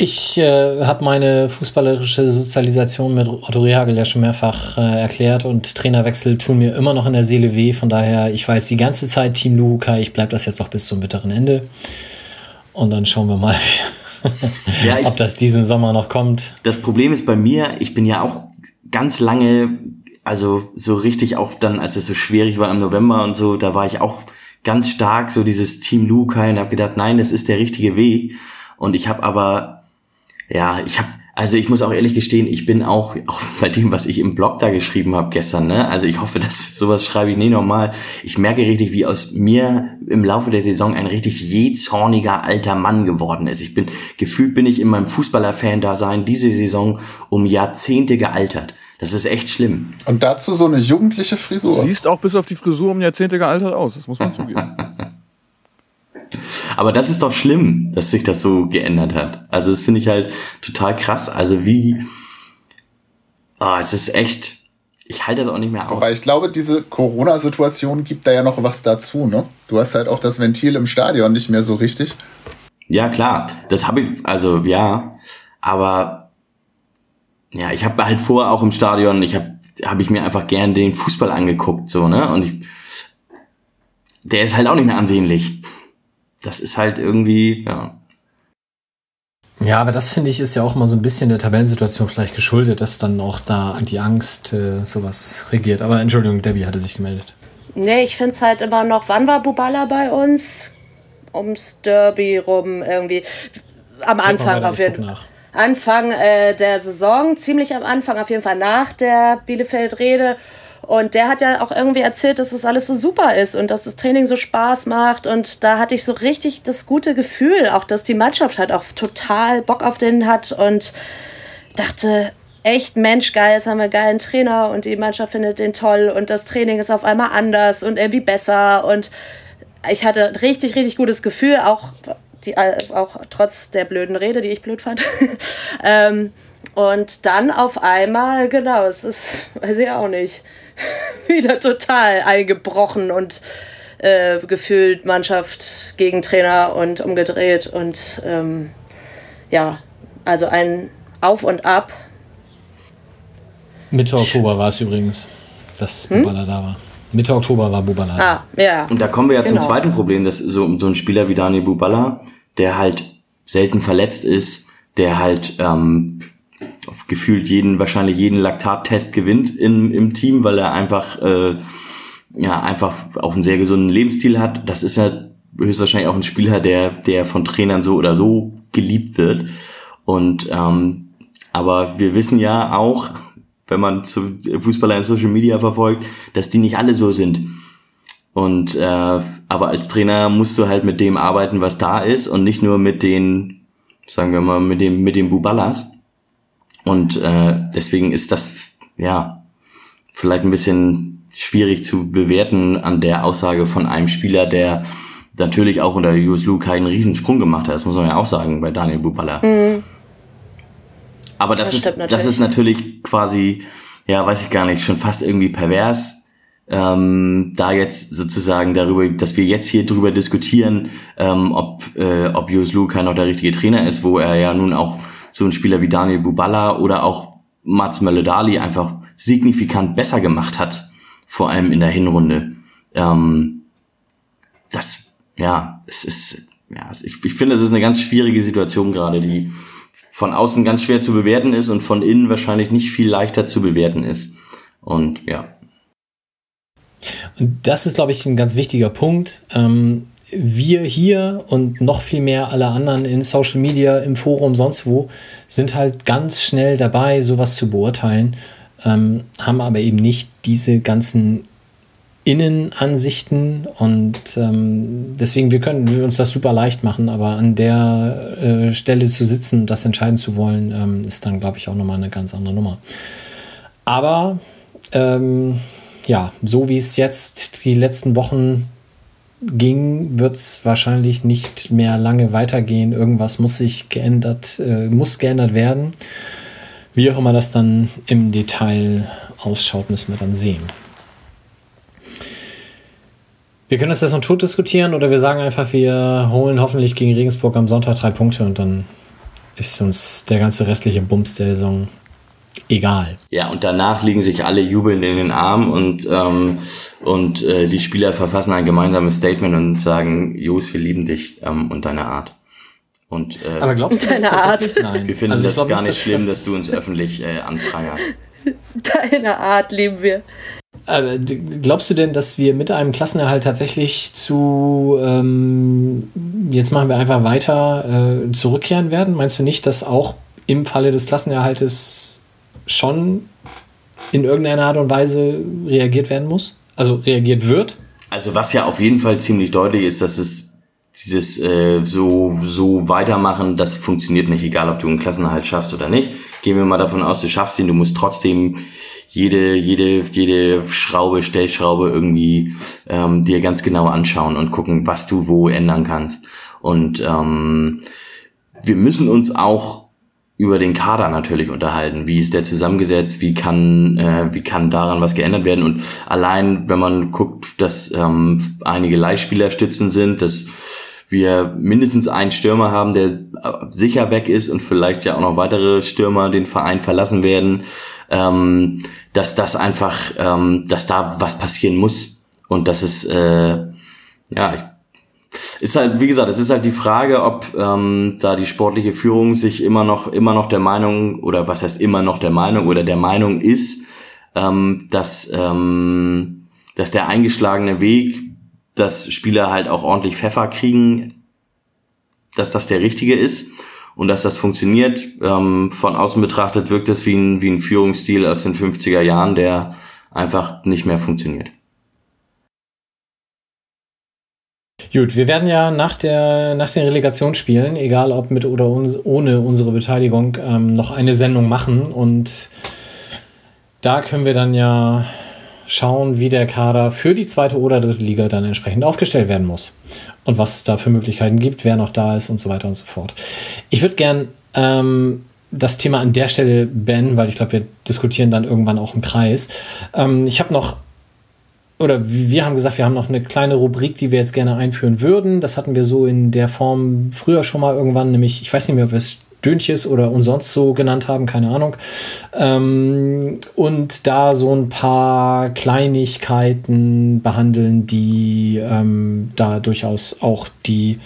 Ich äh, habe meine fußballerische Sozialisation mit Otto Rehagel ja schon mehrfach äh, erklärt und Trainerwechsel tun mir immer noch in der Seele weh. Von daher, ich jetzt die ganze Zeit Team Luhuka. Ich bleibe das jetzt auch bis zum bitteren Ende. Und dann schauen wir mal, [laughs] [laughs] Ja, ich, ob das diesen Sommer noch kommt. das Problem ist bei mir, ich bin ja auch ganz lange, also so richtig auch dann, als es so schwierig war im November und so, da war ich auch ganz stark so dieses Team Lukai und habe gedacht, nein, das ist der richtige Weg. Und ich habe aber, ja, ich habe, also ich muss auch ehrlich gestehen, ich bin auch, auch [laughs] bei dem, was ich im Blog da geschrieben habe gestern, ne, also ich hoffe, [laughs] dass sowas schreibe ich nie nochmal. Ich merke richtig, wie aus mir im Laufe der Saison ein richtig jähzorniger alter Mann geworden ist. Ich bin, gefühlt bin ich in meinem Fußballerfan-Dasein diese Saison um Jahrzehnte gealtert. Das ist echt schlimm. Und dazu so eine jugendliche Du Frisur. siehst auch bis auf die Frisur um Jahrzehnte gealtert aus, das muss man zugeben. [laughs] Aber das ist doch schlimm, dass sich das so geändert hat. Also das finde ich halt total krass. Also wie, ah, oh, es ist echt, ich halte das auch nicht mehr aus. Aber ich glaube, diese Corona-Situation gibt da ja noch was dazu, ne? Du hast halt auch das Ventil im Stadion nicht mehr so richtig. Ja, klar. Das habe ich, also ja, aber ja, ich habe halt vorher auch im Stadion, ich habe habe ich mir einfach gern den Fußball angeguckt, so, ne? Und ich, der ist halt auch nicht mehr ansehnlich. Das ist halt irgendwie, ja. Ja, aber das finde ich ist ja auch immer so ein bisschen der Tabellensituation vielleicht geschuldet, dass dann auch da die Angst äh, sowas regiert. Aber Entschuldigung, Debbie hatte sich gemeldet. Nee, ich finde es halt immer noch, wann war Bubala bei uns? Ums Derby rum irgendwie. Am Anfang auf jeden Fall. Anfang äh, der Saison, ziemlich am Anfang, auf jeden Fall nach der Bielefeld-Rede. Und der hat ja auch irgendwie erzählt, dass das alles so super ist und dass das Training so Spaß macht. Und da hatte ich so richtig das gute Gefühl, auch dass die Mannschaft halt auch total Bock auf den hat und dachte, echt Mensch, geil, jetzt haben wir einen geilen Trainer und die Mannschaft findet den toll und das Training ist auf einmal anders und irgendwie besser. Und ich hatte ein richtig, richtig gutes Gefühl, auch die, auch trotz der blöden Rede, die ich blöd fand. [laughs] ähm, und dann auf einmal, genau, es ist, weiß ich auch nicht, [laughs] wieder total eingebrochen und äh, gefühlt Mannschaft gegen Trainer und umgedreht. Und ähm, ja, also ein Auf und Ab. Mitte Oktober war es übrigens, dass Bubala hm? da war. Mitte Oktober war Bubala. Ah, ja. Und da kommen wir ja genau. zum zweiten Problem, dass so, so ein Spieler wie Daniel Bubala, der halt selten verletzt ist, der halt ähm, gefühlt jeden, wahrscheinlich jeden Laktattest gewinnt in, im Team, weil er einfach, äh, ja, einfach auch einen sehr gesunden Lebensstil hat. Das ist ja höchstwahrscheinlich auch ein Spieler, der, der von Trainern so oder so geliebt wird. Und ähm, aber wir wissen ja auch, wenn man zu Fußballer in Social Media verfolgt, dass die nicht alle so sind. Und äh, aber als Trainer musst du halt mit dem arbeiten, was da ist und nicht nur mit den, sagen wir mal, mit dem mit den Buballas. Und äh, deswegen ist das ja vielleicht ein bisschen schwierig zu bewerten an der Aussage von einem Spieler, der natürlich auch unter Jus Lu keinen Riesensprung gemacht hat. Das muss man ja auch sagen bei Daniel Bubala. Mhm. Aber das, das ist, das ist natürlich quasi, ja, weiß ich gar nicht, schon fast irgendwie pervers, ähm, da jetzt sozusagen darüber, dass wir jetzt hier drüber diskutieren, ähm, ob, äh, ob Jus Lu kein noch der richtige Trainer ist, wo er ja nun auch so ein Spieler wie Daniel Bubala oder auch Mats Mölle-Dali einfach signifikant besser gemacht hat, vor allem in der Hinrunde. Ähm, das, ja, es ist, ja, ich, ich finde, es ist eine ganz schwierige Situation gerade, die von außen ganz schwer zu bewerten ist und von innen wahrscheinlich nicht viel leichter zu bewerten ist. Und ja. Und das ist, glaube ich, ein ganz wichtiger Punkt. Ähm, wir hier und noch viel mehr alle anderen in Social Media, im Forum, sonst wo, sind halt ganz schnell dabei, sowas zu beurteilen, ähm, haben aber eben nicht diese ganzen Innenansichten und ähm, deswegen wir können wir uns das super leicht machen, aber an der äh, Stelle zu sitzen, das entscheiden zu wollen, ähm, ist dann glaube ich auch nochmal eine ganz andere Nummer. Aber ähm, ja, so wie es jetzt die letzten Wochen ging, wird es wahrscheinlich nicht mehr lange weitergehen. Irgendwas muss sich geändert, äh, muss geändert werden. Wie auch immer das dann im Detail ausschaut, müssen wir dann sehen. Wir können das jetzt noch tot diskutieren oder wir sagen einfach, wir holen hoffentlich gegen Regensburg am Sonntag drei Punkte und dann ist uns der ganze restliche Bums der Saison egal. Ja, und danach liegen sich alle jubelnd in den Armen und, ähm, und äh, die Spieler verfassen ein gemeinsames Statement und sagen, Jos, wir lieben dich ähm, und deine Art. Und, äh, Aber glaubst du deine Art? Nein. Wir finden also das gar nicht, dass schlimm, dass du uns öffentlich äh, anprangerst. [laughs] Deine Art lieben wir. Aber glaubst du denn, dass wir mit einem Klassenerhalt tatsächlich zu, ähm, jetzt machen wir einfach weiter, äh, zurückkehren werden? Meinst du nicht, dass auch im Falle des Klassenerhaltes schon in irgendeiner Art und Weise reagiert werden muss? Also reagiert wird? Also was ja auf jeden Fall ziemlich deutlich ist, dass es dieses äh, so, so weitermachen, das funktioniert nicht, egal ob du einen Klassenerhalt schaffst oder nicht. Gehen wir mal davon aus, du schaffst ihn, du musst trotzdem jede, jede, jede Schraube, Stellschraube irgendwie ähm, dir ganz genau anschauen und gucken, was du wo ändern kannst. Und ähm, wir müssen uns auch über den Kader natürlich unterhalten. Wie ist der zusammengesetzt? Wie kann, äh, wie kann daran was geändert werden? Und allein, wenn man guckt, dass ähm, einige Leihspieler stützen sind, dass wir mindestens einen Stürmer haben, der sicher weg ist und vielleicht ja auch noch weitere Stürmer den Verein verlassen werden, ähm, dass das einfach, ähm, dass da was passieren muss. Und das ist, äh, ja, ich ist halt, wie gesagt, es ist halt die Frage, ob ähm, da die sportliche Führung sich immer noch, immer noch der Meinung, oder was heißt immer noch der Meinung, oder der Meinung ist, ähm, dass, ähm, dass der eingeschlagene Weg, dass Spieler halt auch ordentlich Pfeffer kriegen, dass das der richtige ist und dass das funktioniert. Ähm, von außen betrachtet wirkt es wie ein, wie ein Führungsstil aus den 50er Jahren, der einfach nicht mehr funktioniert. Gut, wir werden ja nach, der, nach den Relegationsspielen, egal ob mit oder ohne unsere Beteiligung, ähm, noch eine Sendung machen. Und da können wir dann ja schauen, wie der Kader für die zweite oder dritte Liga dann entsprechend aufgestellt werden muss. Und was es da für Möglichkeiten gibt, wer noch da ist und so weiter und so fort. Ich würde gern ähm, das Thema an der Stelle beenden, weil ich glaube, wir diskutieren dann irgendwann auch im Kreis. Ähm, ich habe noch oder wir haben gesagt, wir haben noch eine kleine Rubrik, die wir jetzt gerne einführen würden. Das hatten wir so in der Form früher schon mal irgendwann, nämlich, ich weiß nicht mehr, ob wir es Dönches oder umsonst so genannt haben, keine Ahnung. Ähm, und da so ein paar Kleinigkeiten behandeln, die ähm, da durchaus auch die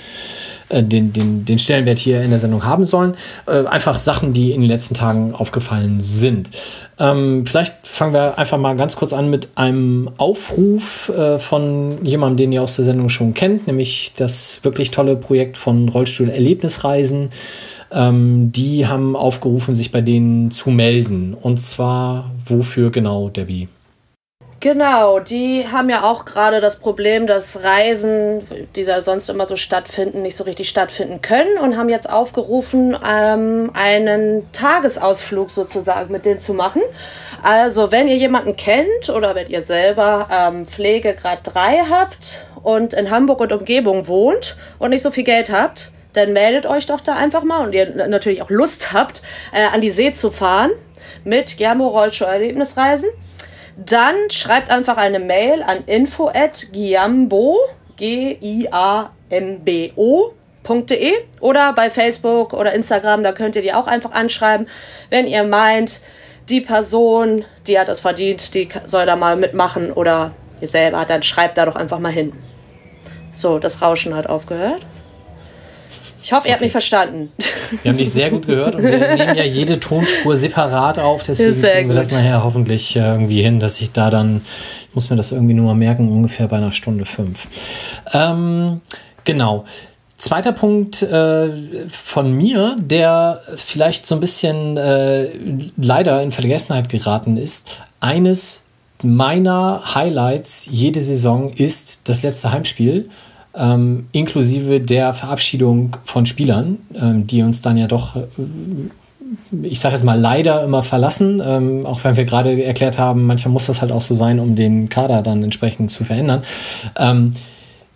äh, den, den, den Stellenwert hier in der Sendung haben sollen. Äh, einfach Sachen, die in den letzten Tagen aufgefallen sind. Ähm, vielleicht fangen wir einfach mal ganz kurz an mit einem Aufruf äh, von jemandem, den ihr aus der Sendung schon kennt, nämlich das wirklich tolle Projekt von Rollstuhl-Erlebnisreisen. Ähm, die haben aufgerufen, sich bei denen zu melden. Und zwar wofür genau, Debbie? Genau, die haben ja auch gerade das Problem, dass Reisen, die da sonst immer so stattfinden, nicht so richtig stattfinden können und haben jetzt aufgerufen, ähm, einen Tagesausflug sozusagen mit denen zu machen. Also wenn ihr jemanden kennt oder wenn ihr selber ähm, Pflegegrad 3 habt und in Hamburg und Umgebung wohnt und nicht so viel Geld habt, dann meldet euch doch da einfach mal und ihr natürlich auch Lust habt, äh, an die See zu fahren mit Germo Rollschuh Erlebnisreisen dann schreibt einfach eine Mail an info at giambo, G-I-A-M-B-O.de oder bei Facebook oder Instagram, da könnt ihr die auch einfach anschreiben, wenn ihr meint, die Person, die hat das verdient, die soll da mal mitmachen oder ihr selber, dann schreibt da doch einfach mal hin. So, das Rauschen hat aufgehört. Ich hoffe, ihr habt mich verstanden. Wir haben dich sehr gut gehört und wir [laughs] nehmen ja jede Tonspur separat auf, deswegen kriegen wir das nachher hoffentlich irgendwie hin, dass ich da dann, ich muss mir das irgendwie nur mal merken, ungefähr bei einer Stunde fünf. Ähm, genau. Zweiter Punkt äh, von mir, der vielleicht so ein bisschen äh, leider in Vergessenheit geraten ist. Eines meiner Highlights jede Saison ist das letzte Heimspiel ähm, inklusive der Verabschiedung von Spielern, ähm, die uns dann ja doch, äh, ich sage jetzt mal, leider immer verlassen, ähm, auch wenn wir gerade erklärt haben, manchmal muss das halt auch so sein, um den Kader dann entsprechend zu verändern. Ähm,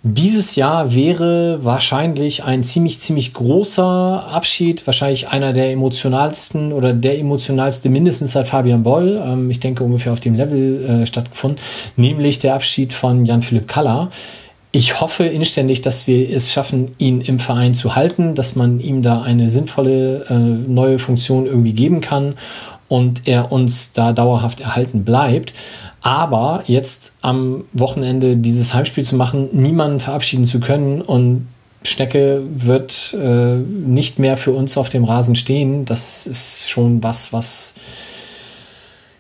dieses Jahr wäre wahrscheinlich ein ziemlich, ziemlich großer Abschied, wahrscheinlich einer der emotionalsten oder der emotionalste mindestens seit Fabian Boll, ähm, ich denke ungefähr auf dem Level äh, stattgefunden, nämlich der Abschied von Jan-Philipp Kaller ich hoffe inständig, dass wir es schaffen, ihn im Verein zu halten, dass man ihm da eine sinnvolle äh, neue Funktion irgendwie geben kann und er uns da dauerhaft erhalten bleibt. Aber jetzt am Wochenende dieses Heimspiel zu machen, niemanden verabschieden zu können und Schnecke wird äh, nicht mehr für uns auf dem Rasen stehen, das ist schon was, was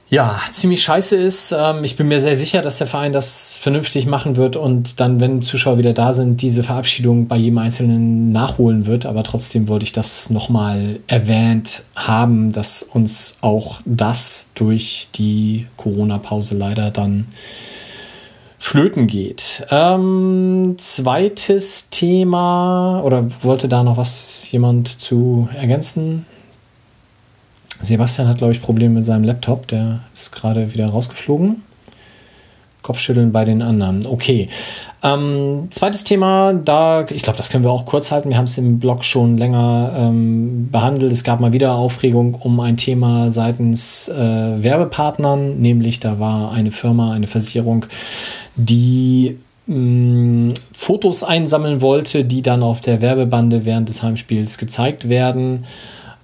ja, ziemlich scheiße ist. Ähm, ich bin mir sehr sicher, dass der Verein das vernünftig machen wird und dann, wenn Zuschauer wieder da sind, diese Verabschiedung bei jedem Einzelnen nachholen wird. Aber trotzdem wollte ich das nochmal erwähnt haben, dass uns auch das durch die Corona-Pause leider dann flöten geht. Ähm, zweites Thema, oder wollte da noch was jemand zu ergänzen? Sebastian hat, glaube ich, Probleme mit seinem Laptop. Der ist gerade wieder rausgeflogen. Kopfschütteln bei den anderen. Okay. Ähm, zweites Thema, da, ich glaube, das können wir auch kurz halten. Wir haben es im Blog schon länger ähm, behandelt. Es gab mal wieder Aufregung um ein Thema seitens äh, Werbepartnern, nämlich da war eine Firma, eine Versicherung, die mh, Fotos einsammeln wollte, die dann auf der Werbebande während des Heimspiels gezeigt werden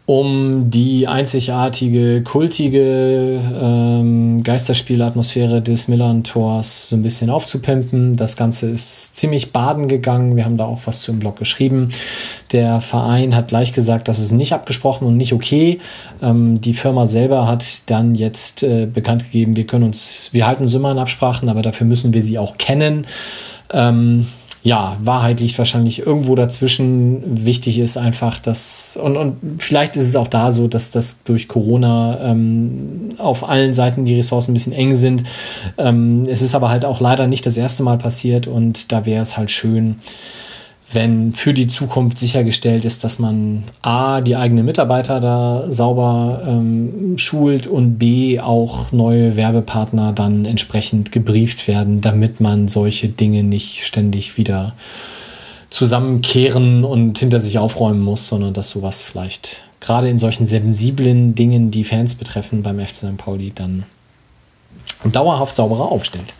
um die einzigartige, kultige ähm, Geisterspielatmosphäre des Millern-Tors so ein bisschen aufzupimpen. Das Ganze ist ziemlich baden gegangen. Wir haben da auch was zu im Blog geschrieben. Der Verein hat gleich gesagt, das ist nicht abgesprochen und nicht okay. Ähm, die Firma selber hat dann jetzt äh, bekannt gegeben, wir können uns, wir halten uns immer an Absprachen, aber dafür müssen wir sie auch kennen. Ähm, ja, Wahrheit liegt wahrscheinlich irgendwo dazwischen. Wichtig ist einfach, dass, und, und vielleicht ist es auch da so, dass das durch Corona ähm, auf allen Seiten die Ressourcen ein bisschen eng sind. Ähm, es ist aber halt auch leider nicht das erste Mal passiert und da wäre es halt schön, wenn für die Zukunft sichergestellt ist, dass man A, die eigenen Mitarbeiter da sauber ähm, schult und B, auch neue Werbepartner dann entsprechend gebrieft werden, damit man solche Dinge nicht ständig wieder zusammenkehren und hinter sich aufräumen muss, sondern dass sowas vielleicht gerade in solchen sensiblen Dingen, die Fans betreffen, beim FC St. Pauli dann dauerhaft sauberer aufstellt.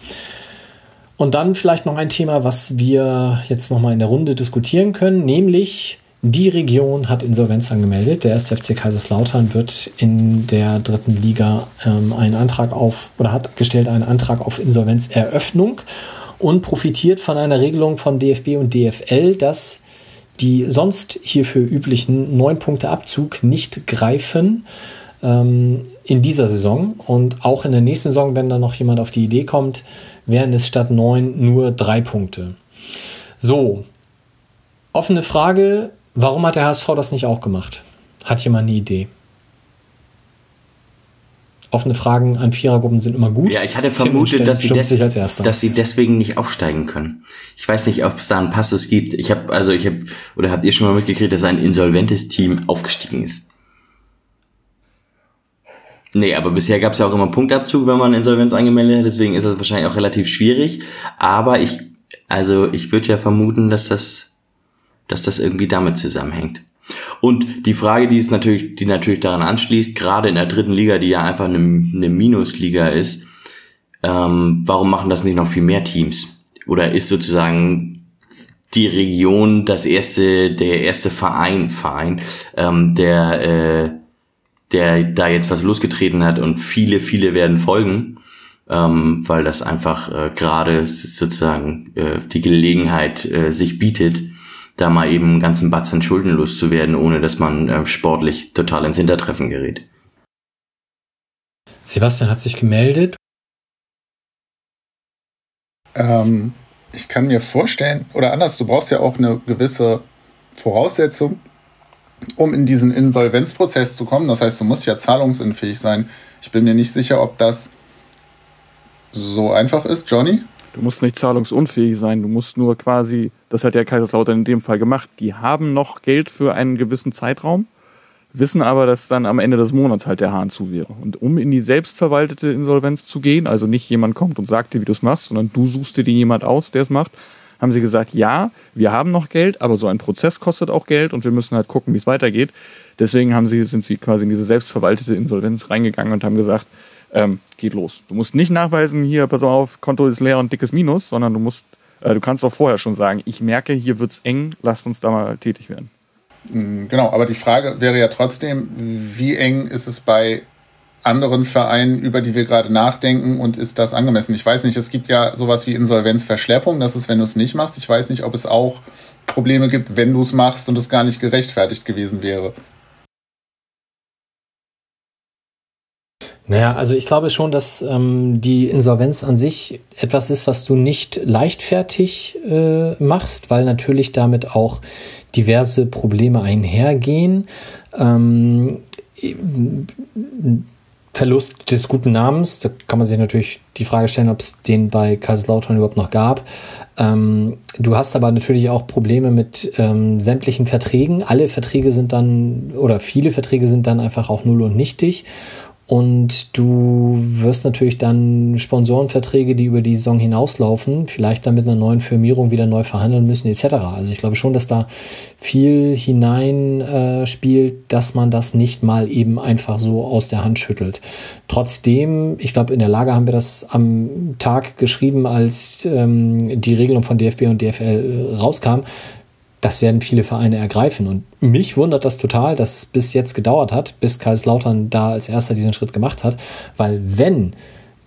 Und dann vielleicht noch ein Thema, was wir jetzt nochmal in der Runde diskutieren können, nämlich die Region hat Insolvenz angemeldet. Der SFC Kaiserslautern wird in der dritten Liga ähm, einen Antrag auf oder hat gestellt einen Antrag auf Insolvenzeröffnung und profitiert von einer Regelung von DFB und DFL, dass die sonst hierfür üblichen neun Punkte Abzug nicht greifen ähm, in dieser Saison und auch in der nächsten Saison, wenn da noch jemand auf die Idee kommt, wären es statt neun nur drei Punkte. So, offene Frage, warum hat der HSV das nicht auch gemacht? Hat jemand eine Idee? Offene Fragen an Vierergruppen sind immer gut. Ja, ich hatte vermutet, dass sie, des dass sie deswegen nicht aufsteigen können. Ich weiß nicht, ob es da einen Passus gibt. Ich habe, also ich habe, oder habt ihr schon mal mitgekriegt, dass ein insolventes Team aufgestiegen ist? Nee, aber bisher gab es ja auch immer Punktabzug, wenn man Insolvenz angemeldet hat, deswegen ist das wahrscheinlich auch relativ schwierig. Aber ich, also ich würde ja vermuten, dass das, dass das irgendwie damit zusammenhängt. Und die Frage, die ist natürlich, die natürlich daran anschließt, gerade in der dritten Liga, die ja einfach eine, eine Minusliga ist, ähm, warum machen das nicht noch viel mehr Teams? Oder ist sozusagen die Region das erste, der erste Verein, Verein, ähm, der äh, der da jetzt was losgetreten hat und viele, viele werden folgen, ähm, weil das einfach äh, gerade sozusagen äh, die Gelegenheit äh, sich bietet, da mal eben einen ganzen Batzen Schulden loszuwerden, ohne dass man äh, sportlich total ins Hintertreffen gerät. Sebastian hat sich gemeldet. Ähm, ich kann mir vorstellen, oder anders, du brauchst ja auch eine gewisse Voraussetzung, um in diesen Insolvenzprozess zu kommen. Das heißt, du musst ja zahlungsunfähig sein. Ich bin mir nicht sicher, ob das so einfach ist, Johnny. Du musst nicht zahlungsunfähig sein, du musst nur quasi, das hat ja Kaiserslautern in dem Fall gemacht, die haben noch Geld für einen gewissen Zeitraum, wissen aber, dass dann am Ende des Monats halt der Hahn zu wäre. Und um in die selbstverwaltete Insolvenz zu gehen, also nicht jemand kommt und sagt dir, wie du es machst, sondern du suchst dir jemand aus, der es macht, haben sie gesagt, ja, wir haben noch Geld, aber so ein Prozess kostet auch Geld und wir müssen halt gucken, wie es weitergeht. Deswegen haben sie, sind sie quasi in diese selbstverwaltete Insolvenz reingegangen und haben gesagt, ähm, geht los. Du musst nicht nachweisen, hier, pass auf, Konto ist leer und dickes Minus, sondern du musst, äh, du kannst auch vorher schon sagen, ich merke, hier wird es eng, lasst uns da mal tätig werden. Mm, genau, aber die Frage wäre ja trotzdem, wie eng ist es bei anderen Vereinen, über die wir gerade nachdenken und ist das angemessen? Ich weiß nicht, es gibt ja sowas wie Insolvenzverschleppung, das ist, wenn du es nicht machst. Ich weiß nicht, ob es auch Probleme gibt, wenn du es machst und es gar nicht gerechtfertigt gewesen wäre. Naja, also ich glaube schon, dass ähm, die Insolvenz an sich etwas ist, was du nicht leichtfertig äh, machst, weil natürlich damit auch diverse Probleme einhergehen. Ähm, Verlust des guten Namens. Da kann man sich natürlich die Frage stellen, ob es den bei Kaiserslautern überhaupt noch gab. Ähm, du hast aber natürlich auch Probleme mit ähm, sämtlichen Verträgen. Alle Verträge sind dann, oder viele Verträge sind dann einfach auch null und nichtig. Und du wirst natürlich dann Sponsorenverträge, die über die Saison hinauslaufen, vielleicht dann mit einer neuen Firmierung wieder neu verhandeln müssen, etc. Also ich glaube schon, dass da viel hinein äh, dass man das nicht mal eben einfach so aus der Hand schüttelt. Trotzdem, ich glaube, in der Lage haben wir das am Tag geschrieben, als ähm, die Regelung von DFB und DFL äh, rauskam das werden viele Vereine ergreifen. Und mich wundert das total, dass es bis jetzt gedauert hat, bis Kaiserslautern da als erster diesen Schritt gemacht hat. Weil wenn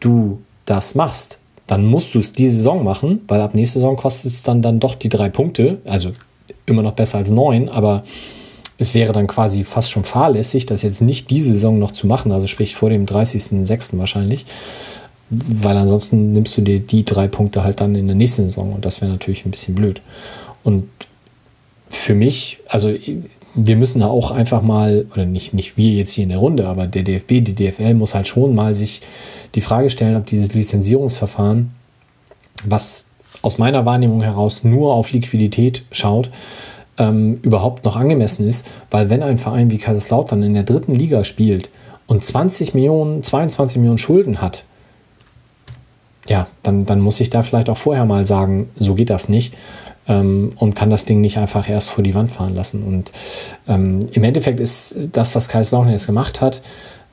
du das machst, dann musst du es diese Saison machen, weil ab nächste Saison kostet es dann, dann doch die drei Punkte. Also immer noch besser als neun, aber es wäre dann quasi fast schon fahrlässig, das jetzt nicht diese Saison noch zu machen, also sprich vor dem 30.06. wahrscheinlich. Weil ansonsten nimmst du dir die drei Punkte halt dann in der nächsten Saison und das wäre natürlich ein bisschen blöd. Und für mich, also wir müssen da auch einfach mal, oder nicht, nicht wir jetzt hier in der Runde, aber der DFB, die DFL muss halt schon mal sich die Frage stellen, ob dieses Lizenzierungsverfahren, was aus meiner Wahrnehmung heraus nur auf Liquidität schaut, ähm, überhaupt noch angemessen ist, weil wenn ein Verein wie Kaiserslautern in der dritten Liga spielt und 20 Millionen, 22 Millionen Schulden hat, ja, dann, dann muss ich da vielleicht auch vorher mal sagen, so geht das nicht ähm, und kann das Ding nicht einfach erst vor die Wand fahren lassen. Und ähm, im Endeffekt ist das, was Kaiserslautern jetzt gemacht hat,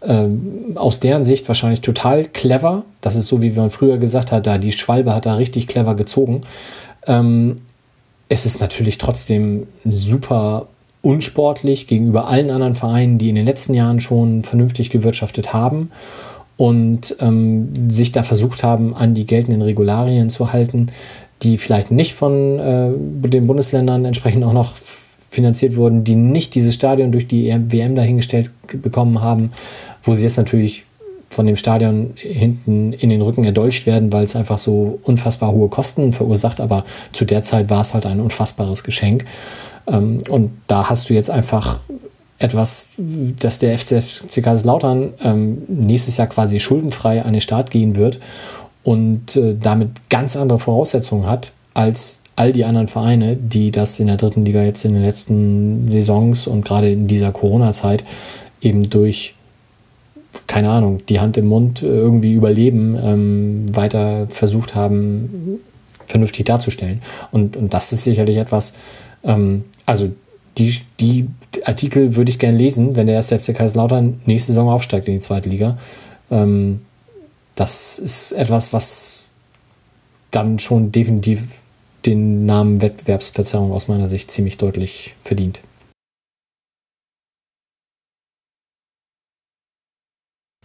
ähm, aus deren Sicht wahrscheinlich total clever. Das ist so, wie man früher gesagt hat, da die Schwalbe hat da richtig clever gezogen. Ähm, es ist natürlich trotzdem super unsportlich gegenüber allen anderen Vereinen, die in den letzten Jahren schon vernünftig gewirtschaftet haben und ähm, sich da versucht haben, an die geltenden Regularien zu halten die vielleicht nicht von äh, den Bundesländern entsprechend auch noch finanziert wurden, die nicht dieses Stadion durch die WM dahingestellt bekommen haben, wo sie jetzt natürlich von dem Stadion hinten in den Rücken erdolcht werden, weil es einfach so unfassbar hohe Kosten verursacht. Aber zu der Zeit war es halt ein unfassbares Geschenk. Ähm, und da hast du jetzt einfach etwas, dass der FCFC Kaiserslautern ähm, nächstes Jahr quasi schuldenfrei an den Start gehen wird und äh, damit ganz andere Voraussetzungen hat als all die anderen Vereine, die das in der dritten Liga jetzt in den letzten Saisons und gerade in dieser Corona-Zeit eben durch, keine Ahnung, die Hand im Mund äh, irgendwie überleben, ähm, weiter versucht haben, vernünftig darzustellen. Und, und das ist sicherlich etwas, ähm, also die, die Artikel würde ich gerne lesen, wenn der erste FC Kaiserslautern nächste Saison aufsteigt in die zweite Liga. Ähm, das ist etwas, was dann schon definitiv den Namen Wettbewerbsverzerrung aus meiner Sicht ziemlich deutlich verdient.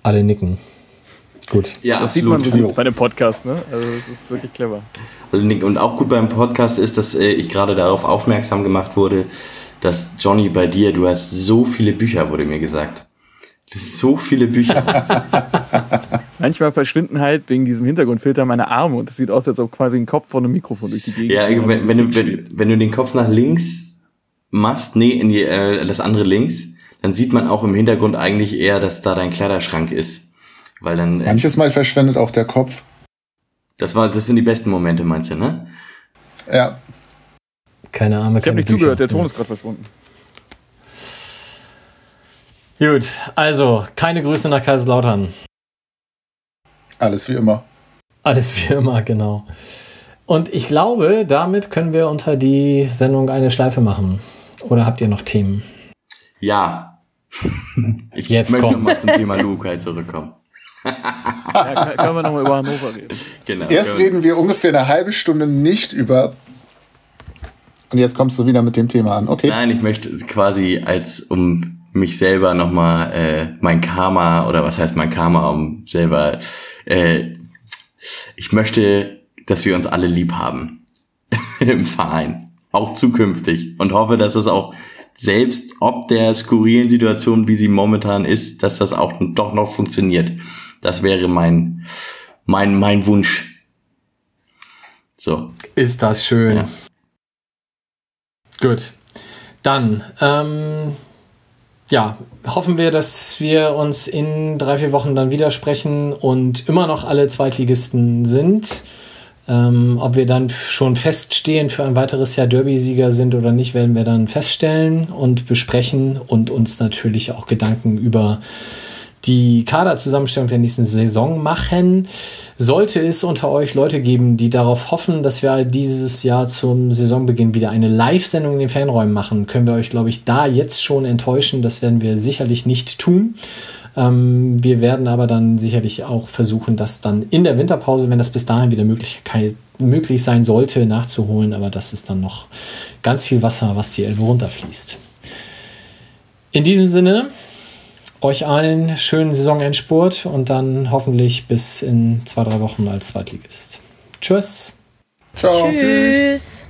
Alle nicken. Gut. Ja, das absolut. sieht man so gut bei dem Podcast, ne? Also das ist wirklich clever. Also, und auch gut beim Podcast ist, dass äh, ich gerade darauf aufmerksam gemacht wurde, dass Johnny bei dir, du hast so viele Bücher, wurde mir gesagt. So viele Bücher. [laughs] Manchmal verschwinden halt wegen diesem Hintergrundfilter meine Arme und es sieht aus, als ob quasi ein Kopf von einem Mikrofon durch die Gegend Ja, wenn, wenn, du, wenn, wenn, du den Kopf nach links machst, nee, in die, äh, das andere links, dann sieht man auch im Hintergrund eigentlich eher, dass da dein Kleiderschrank ist. Weil dann. Äh, Manches Mal verschwendet auch der Kopf. Das war, das sind die besten Momente, meinst du, ne? Ja. Keine Arme, Ich habe nicht Bücher. zugehört, der Ton ist gerade verschwunden. Gut, also keine Grüße nach Kaiserslautern. Alles wie immer. Alles wie immer, genau. Und ich glaube, damit können wir unter die Sendung eine Schleife machen. Oder habt ihr noch Themen? Ja. [laughs] Ich Jetzt möchte nochmal zum Thema Lukai zurückkommen. ja, können wir nochmal über Hannover reden. Genau, Erst reden wir ungefähr eine halbe Stunde nicht über. Und jetzt kommst du wieder mit dem Thema an, okay? Nein, ich möchte quasi als um mich selber nochmal äh, mein Karma oder was heißt mein Karma, um selber äh, ich möchte, dass wir uns alle lieb haben [laughs] im Verein, auch zukünftig und hoffe, dass es auch selbst ob der skurrilen Situation, wie sie momentan ist, dass das auch doch noch funktioniert. Das wäre mein mein mein Wunsch. So. Ist das schön. Ja. Gut. Dann ähm, ja, hoffen wir, dass wir uns in drei, vier Wochen dann widersprechen und immer noch alle Zweitligisten sind. Ähm, ob wir dann schon feststehen für ein weiteres Jahr Derby-Sieger sind oder nicht, werden wir dann feststellen und besprechen und uns natürlich auch Gedanken über die Kaderzusammenstellung der nächsten Saison machen. Sollte es unter euch Leute geben, die darauf hoffen, dass wir dieses Jahr zum Saisonbeginn wieder eine Live-Sendung in den Fanräumen machen, können wir euch, glaube ich, da jetzt schon enttäuschen. Das werden wir sicherlich nicht tun. Ähm, wir werden aber dann sicherlich auch versuchen, das dann in der Winterpause, wenn das bis dahin wieder möglich, möglich sein sollte, nachzuholen. Aber das ist dann noch ganz viel Wasser, was die Elbe runterfließt. In diesem Sinne, euch allen schönen Saisonendspurt und dann hoffentlich bis in zwei, drei Wochen als Zweitligist. Tschüss. Ciao. Tschüss.